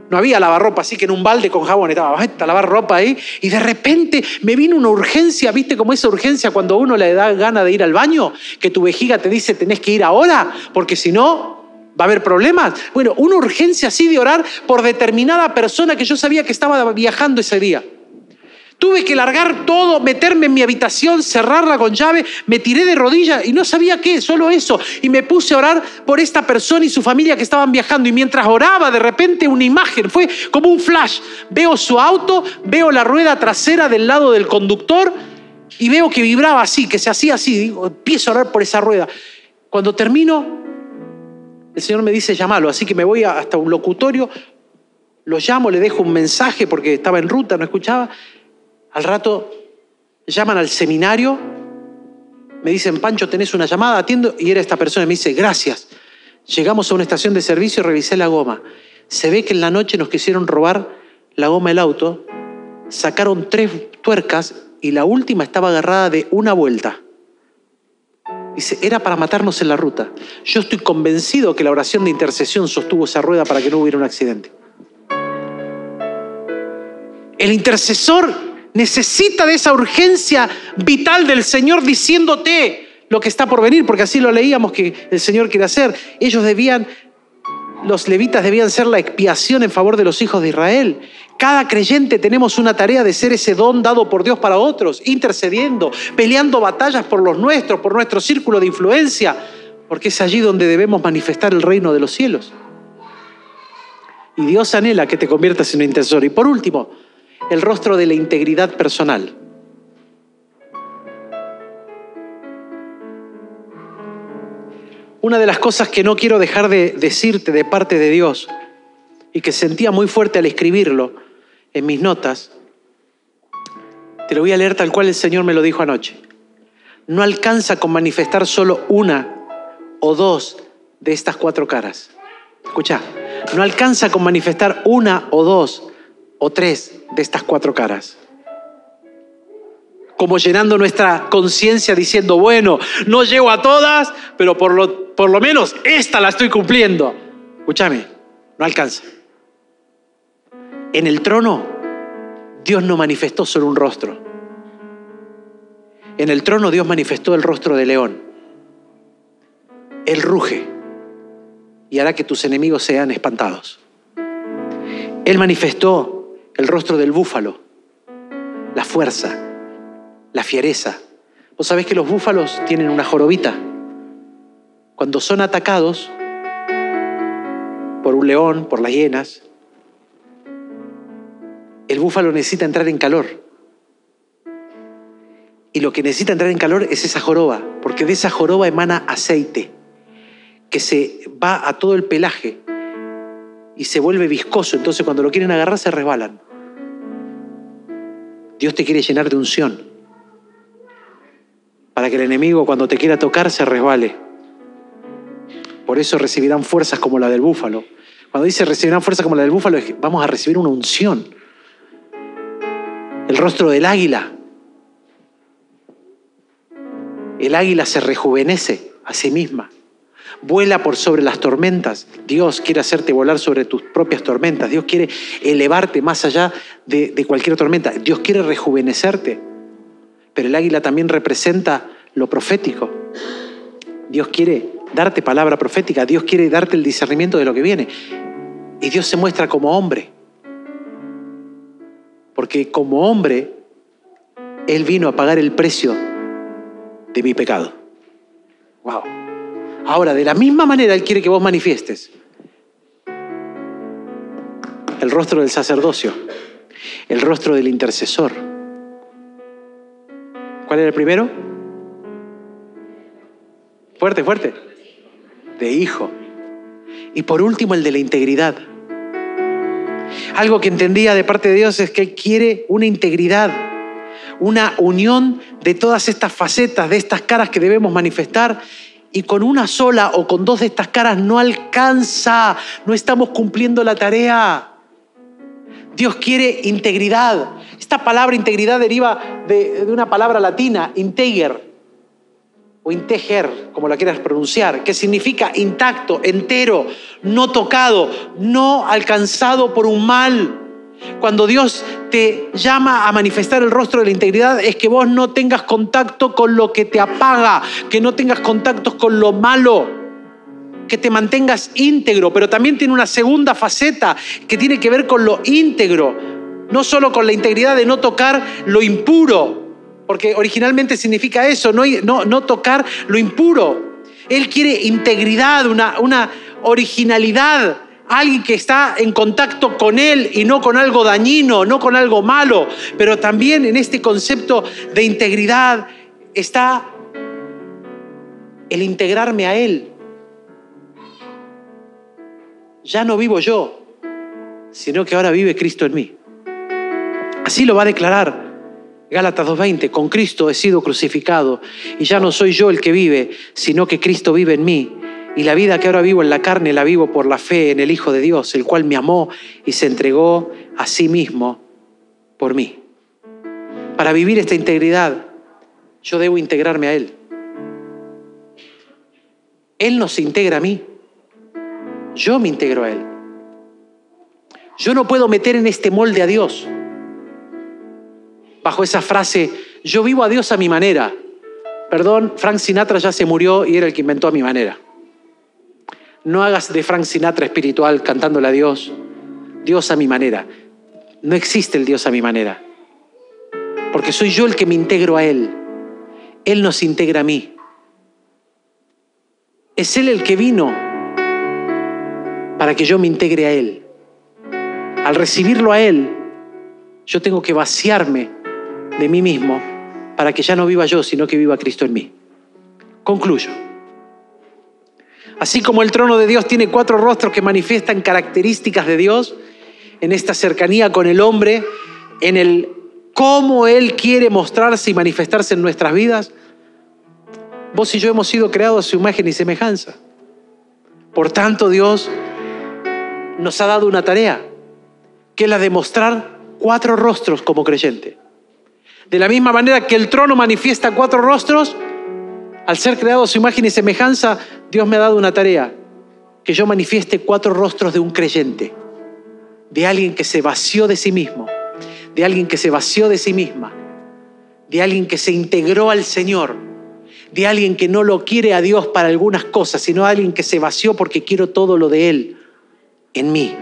No había lavarropa, así que en un balde con jabón estaba a lavar ropa ahí. Y de repente me vino una urgencia, ¿viste como esa urgencia cuando uno le da gana de ir al baño? Que tu vejiga te dice tenés que ir ahora, porque si no, ¿Va a haber problemas? Bueno, una urgencia así de orar por determinada persona que yo sabía que estaba viajando ese día. Tuve que largar todo, meterme en mi habitación, cerrarla con llave, me tiré de rodillas y no sabía qué, solo eso. Y me puse a orar por esta persona y su familia que estaban viajando. Y mientras oraba, de repente una imagen, fue como un flash. Veo su auto, veo la rueda trasera del lado del conductor y veo que vibraba así, que se hacía así. Digo, empiezo a orar por esa rueda. Cuando termino, el Señor me dice llámalo, así que me voy hasta un locutorio, lo llamo, le dejo un mensaje porque estaba en ruta, no escuchaba. Al rato llaman al seminario, me dicen, Pancho, tenés una llamada, atiendo, y era esta persona, me dice, gracias. Llegamos a una estación de servicio, revisé la goma. Se ve que en la noche nos quisieron robar la goma del auto, sacaron tres tuercas y la última estaba agarrada de una vuelta. Dice, era para matarnos en la ruta. Yo estoy convencido que la oración de intercesión sostuvo esa rueda para que no hubiera un accidente. El intercesor necesita de esa urgencia vital del Señor diciéndote lo que está por venir, porque así lo leíamos que el Señor quiere hacer. Ellos debían, los levitas debían ser la expiación en favor de los hijos de Israel. Cada creyente tenemos una tarea de ser ese don dado por Dios para otros, intercediendo, peleando batallas por los nuestros, por nuestro círculo de influencia, porque es allí donde debemos manifestar el reino de los cielos. Y Dios anhela que te conviertas en un intercesor. Y por último, el rostro de la integridad personal. Una de las cosas que no quiero dejar de decirte de parte de Dios y que sentía muy fuerte al escribirlo en mis notas, te lo voy a leer tal cual el Señor me lo dijo anoche. No alcanza con manifestar solo una o dos de estas cuatro caras. Escucha, no alcanza con manifestar una o dos o tres de estas cuatro caras. como llenando nuestra conciencia diciendo, bueno, no llego a todas, pero por lo, por lo menos esta la estoy cumpliendo. Escúchame, no alcanza. En el trono, Dios no manifestó solo un rostro. En el trono Dios manifestó el rostro de león. Él ruge y hará que tus enemigos sean espantados. Él manifestó el rostro del búfalo, la fuerza, la fiereza. Vos sabés que los búfalos tienen una jorobita. Cuando son atacados por un león, por las hienas, el búfalo necesita entrar en calor. Y lo que necesita entrar en calor es esa joroba, porque de esa joroba emana aceite que se va a todo el pelaje y se vuelve viscoso. Entonces cuando lo quieren agarrar se resbalan. Dios te quiere llenar de unción para que el enemigo cuando te quiera tocar se resbale. Por eso recibirán fuerzas como la del búfalo. Cuando dice recibirán fuerzas como la del búfalo, vamos a recibir una unción. El rostro del águila. El águila se rejuvenece a sí misma. Vuela por sobre las tormentas. Dios quiere hacerte volar sobre tus propias tormentas. Dios quiere elevarte más allá de, cualquier tormenta. Dios quiere rejuvenecerte. Pero el águila también representa lo profético. Dios quiere darte palabra profética. Dios quiere darte el discernimiento de lo que viene. Y Dios se muestra como hombre. Porque como hombre, Él vino a pagar el precio de mi pecado. Wow. Ahora, de la misma manera Él quiere que vos manifiestes el rostro del sacerdocio, el rostro del intercesor. ¿Cuál era el primero? Fuerte, fuerte. De hijo. Y por último, el de la integridad. Algo que entendía de parte de Dios es que Él quiere una integridad, una unión de todas estas facetas, de estas caras que debemos manifestar y con una sola o con dos de estas caras no alcanza, no estamos cumpliendo la tarea. Dios quiere integridad. Esta palabra integridad deriva de, una palabra latina, integer, o integer, como la quieras pronunciar, que significa intacto, entero, no tocado, no alcanzado por un mal. Cuando Dios te llama a manifestar el rostro de la integridad es que vos no tengas contacto con lo que te apaga, que no tengas contactos con lo malo, que te mantengas íntegro, pero también tiene una segunda faceta que tiene que ver con lo íntegro, no solo con la integridad de no tocar lo impuro, porque originalmente significa eso, no, no, no tocar lo impuro. Él quiere integridad, una, una originalidad, alguien que está en contacto con Él y no con algo dañino, no con algo malo, pero también en este concepto de integridad está el integrarme a Él. Ya no vivo yo, sino que ahora vive Cristo en mí. Así lo va a declarar Gálatas 2.20, con Cristo he sido crucificado y ya no soy yo el que vive, sino que Cristo vive en mí. Y la vida que ahora vivo en la carne la vivo por la fe en el Hijo de Dios, el cual me amó y se entregó a sí mismo por mí. Para vivir esta integridad, yo debo integrarme a Él. Él nos integra a mí. Yo me integro a Él. Yo no puedo meter en este molde a Dios bajo esa frase, yo vivo a Dios a mi manera. Perdón, Frank Sinatra ya se murió y era el que inventó a mi manera. No hagas de Frank Sinatra espiritual cantándole a Dios, Dios a mi manera. No existe el Dios a mi manera. Porque soy yo el que me integro a Él. Él nos integra a mí. Es Él el que vino para que yo me integre a Él. Al recibirlo a Él, yo tengo que vaciarme de mí mismo para que ya no viva yo, sino que viva Cristo en mí. Concluyo. Así como el trono de Dios tiene cuatro rostros que manifiestan características de Dios, en esta cercanía con el hombre, en el cómo Él quiere mostrarse y manifestarse en nuestras vidas, vos y yo hemos sido creados a su imagen y semejanza. Por tanto, Dios nos ha dado una tarea, que es la de mostrar cuatro rostros como creyente De la misma manera que el trono manifiesta cuatro rostros, al ser creado a su imagen y semejanza, Dios me ha dado una tarea, que yo manifieste cuatro rostros de un creyente, de alguien que se vació de sí mismo, de alguien que se vació de sí misma, de alguien que se integró al Señor, de alguien que no lo quiere a Dios para algunas cosas, sino alguien que se vació porque quiero todo lo de Él en mí.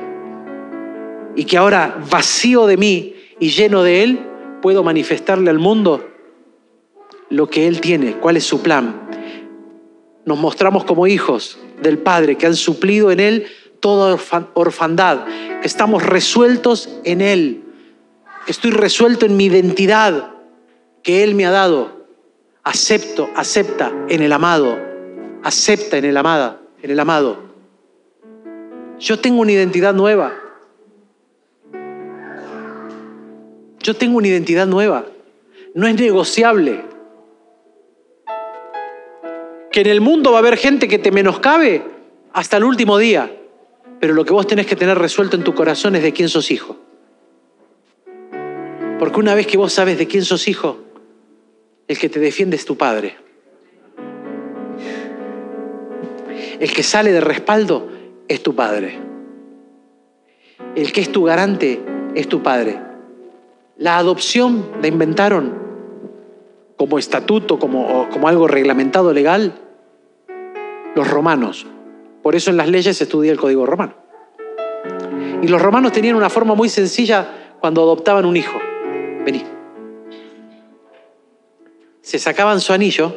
Y que ahora vacío de mí y lleno de Él, puedo manifestarle al mundo lo que Él tiene, cuál es su plan. Nos mostramos como hijos del Padre que han suplido en Él toda orfandad, que estamos resueltos en Él, estoy resuelto en mi identidad que Él me ha dado. Acepto, acepta en el amado, acepta en el amada, en el amado. Yo tengo una identidad nueva. Yo tengo una identidad nueva. No es negociable. Que en el mundo va a haber gente que te menoscabe hasta el último día. Pero lo que vos tenés que tener resuelto en tu corazón es de quién sos hijo. Porque una vez que vos sabes de quién sos hijo, el que te defiende es tu padre. El que sale de respaldo es tu padre. El que es tu garante es tu padre. La adopción la inventaron como estatuto, como, como algo reglamentado legal, los romanos. Por eso en las leyes se estudia el código romano. Y los romanos tenían una forma muy sencilla cuando adoptaban un hijo. Vení. Se sacaban su anillo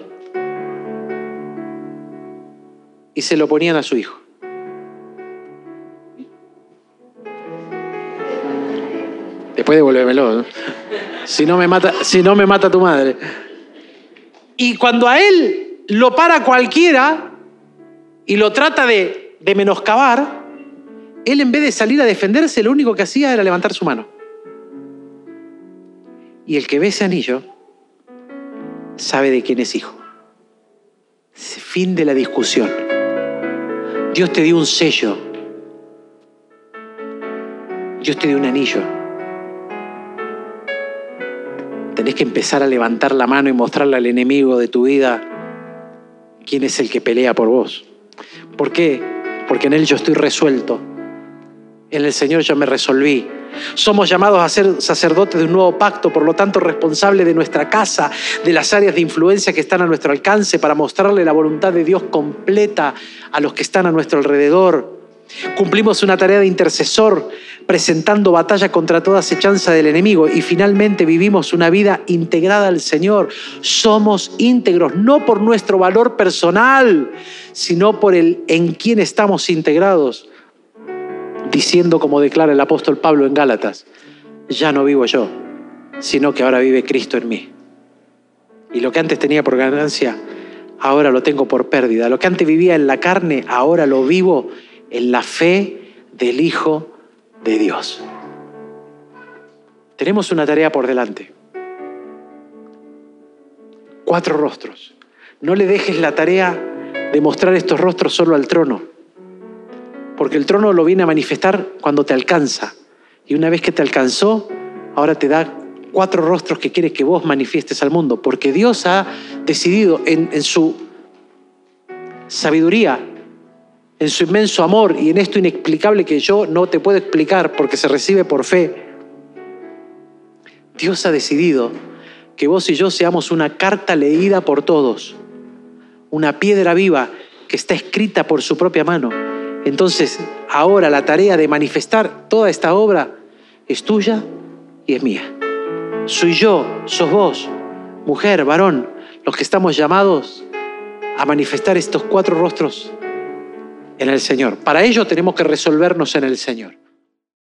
y se lo ponían a su hijo. Después devuélvemelo. Si, no si no me mata tu madre. Y cuando a él lo para cualquiera y lo trata de, de menoscabar, él en vez de salir a defenderse, lo único que hacía era levantar su mano. Y el que ve ese anillo sabe de quién es hijo. Fin de la discusión. Dios te dio un sello. Dios te dio un anillo. Tenés que empezar a levantar la mano y mostrarle al enemigo de tu vida quién es el que pelea por vos. ¿Por qué? Porque en Él yo estoy resuelto. En el Señor yo me resolví. Somos llamados a ser sacerdotes de un nuevo pacto, por lo tanto responsables de nuestra casa, de las áreas de influencia que están a nuestro alcance, para mostrarle la voluntad de Dios completa a los que están a nuestro alrededor. Cumplimos una tarea de intercesor, presentando batalla contra toda acechanza del enemigo y finalmente vivimos una vida integrada al Señor. Somos íntegros, no por nuestro valor personal, sino por el en quién estamos integrados diciendo como declara el apóstol Pablo en Gálatas, ya no vivo yo, sino que ahora vive Cristo en mí. Y lo que antes tenía por ganancia, ahora lo tengo por pérdida. Lo que antes vivía en la carne, ahora lo vivo en la fe del Hijo de Dios. Tenemos una tarea por delante. Cuatro rostros. No le dejes la tarea de mostrar estos rostros solo al trono porque el trono lo viene a manifestar cuando te alcanza. Y una vez que te alcanzó, ahora te da cuatro rostros que quiere que vos manifiestes al mundo, porque Dios ha decidido en, en su sabiduría, en su inmenso amor y en esto inexplicable que yo no te puedo explicar porque se recibe por fe, Dios ha decidido que vos y yo seamos una carta leída por todos, una piedra viva que está escrita por su propia mano entonces, ahora la tarea de manifestar toda esta obra es tuya y es mía. Soy yo, sos vos, mujer, varón, los que estamos llamados a manifestar estos cuatro rostros en el Señor. Para ello tenemos que resolvernos en el Señor.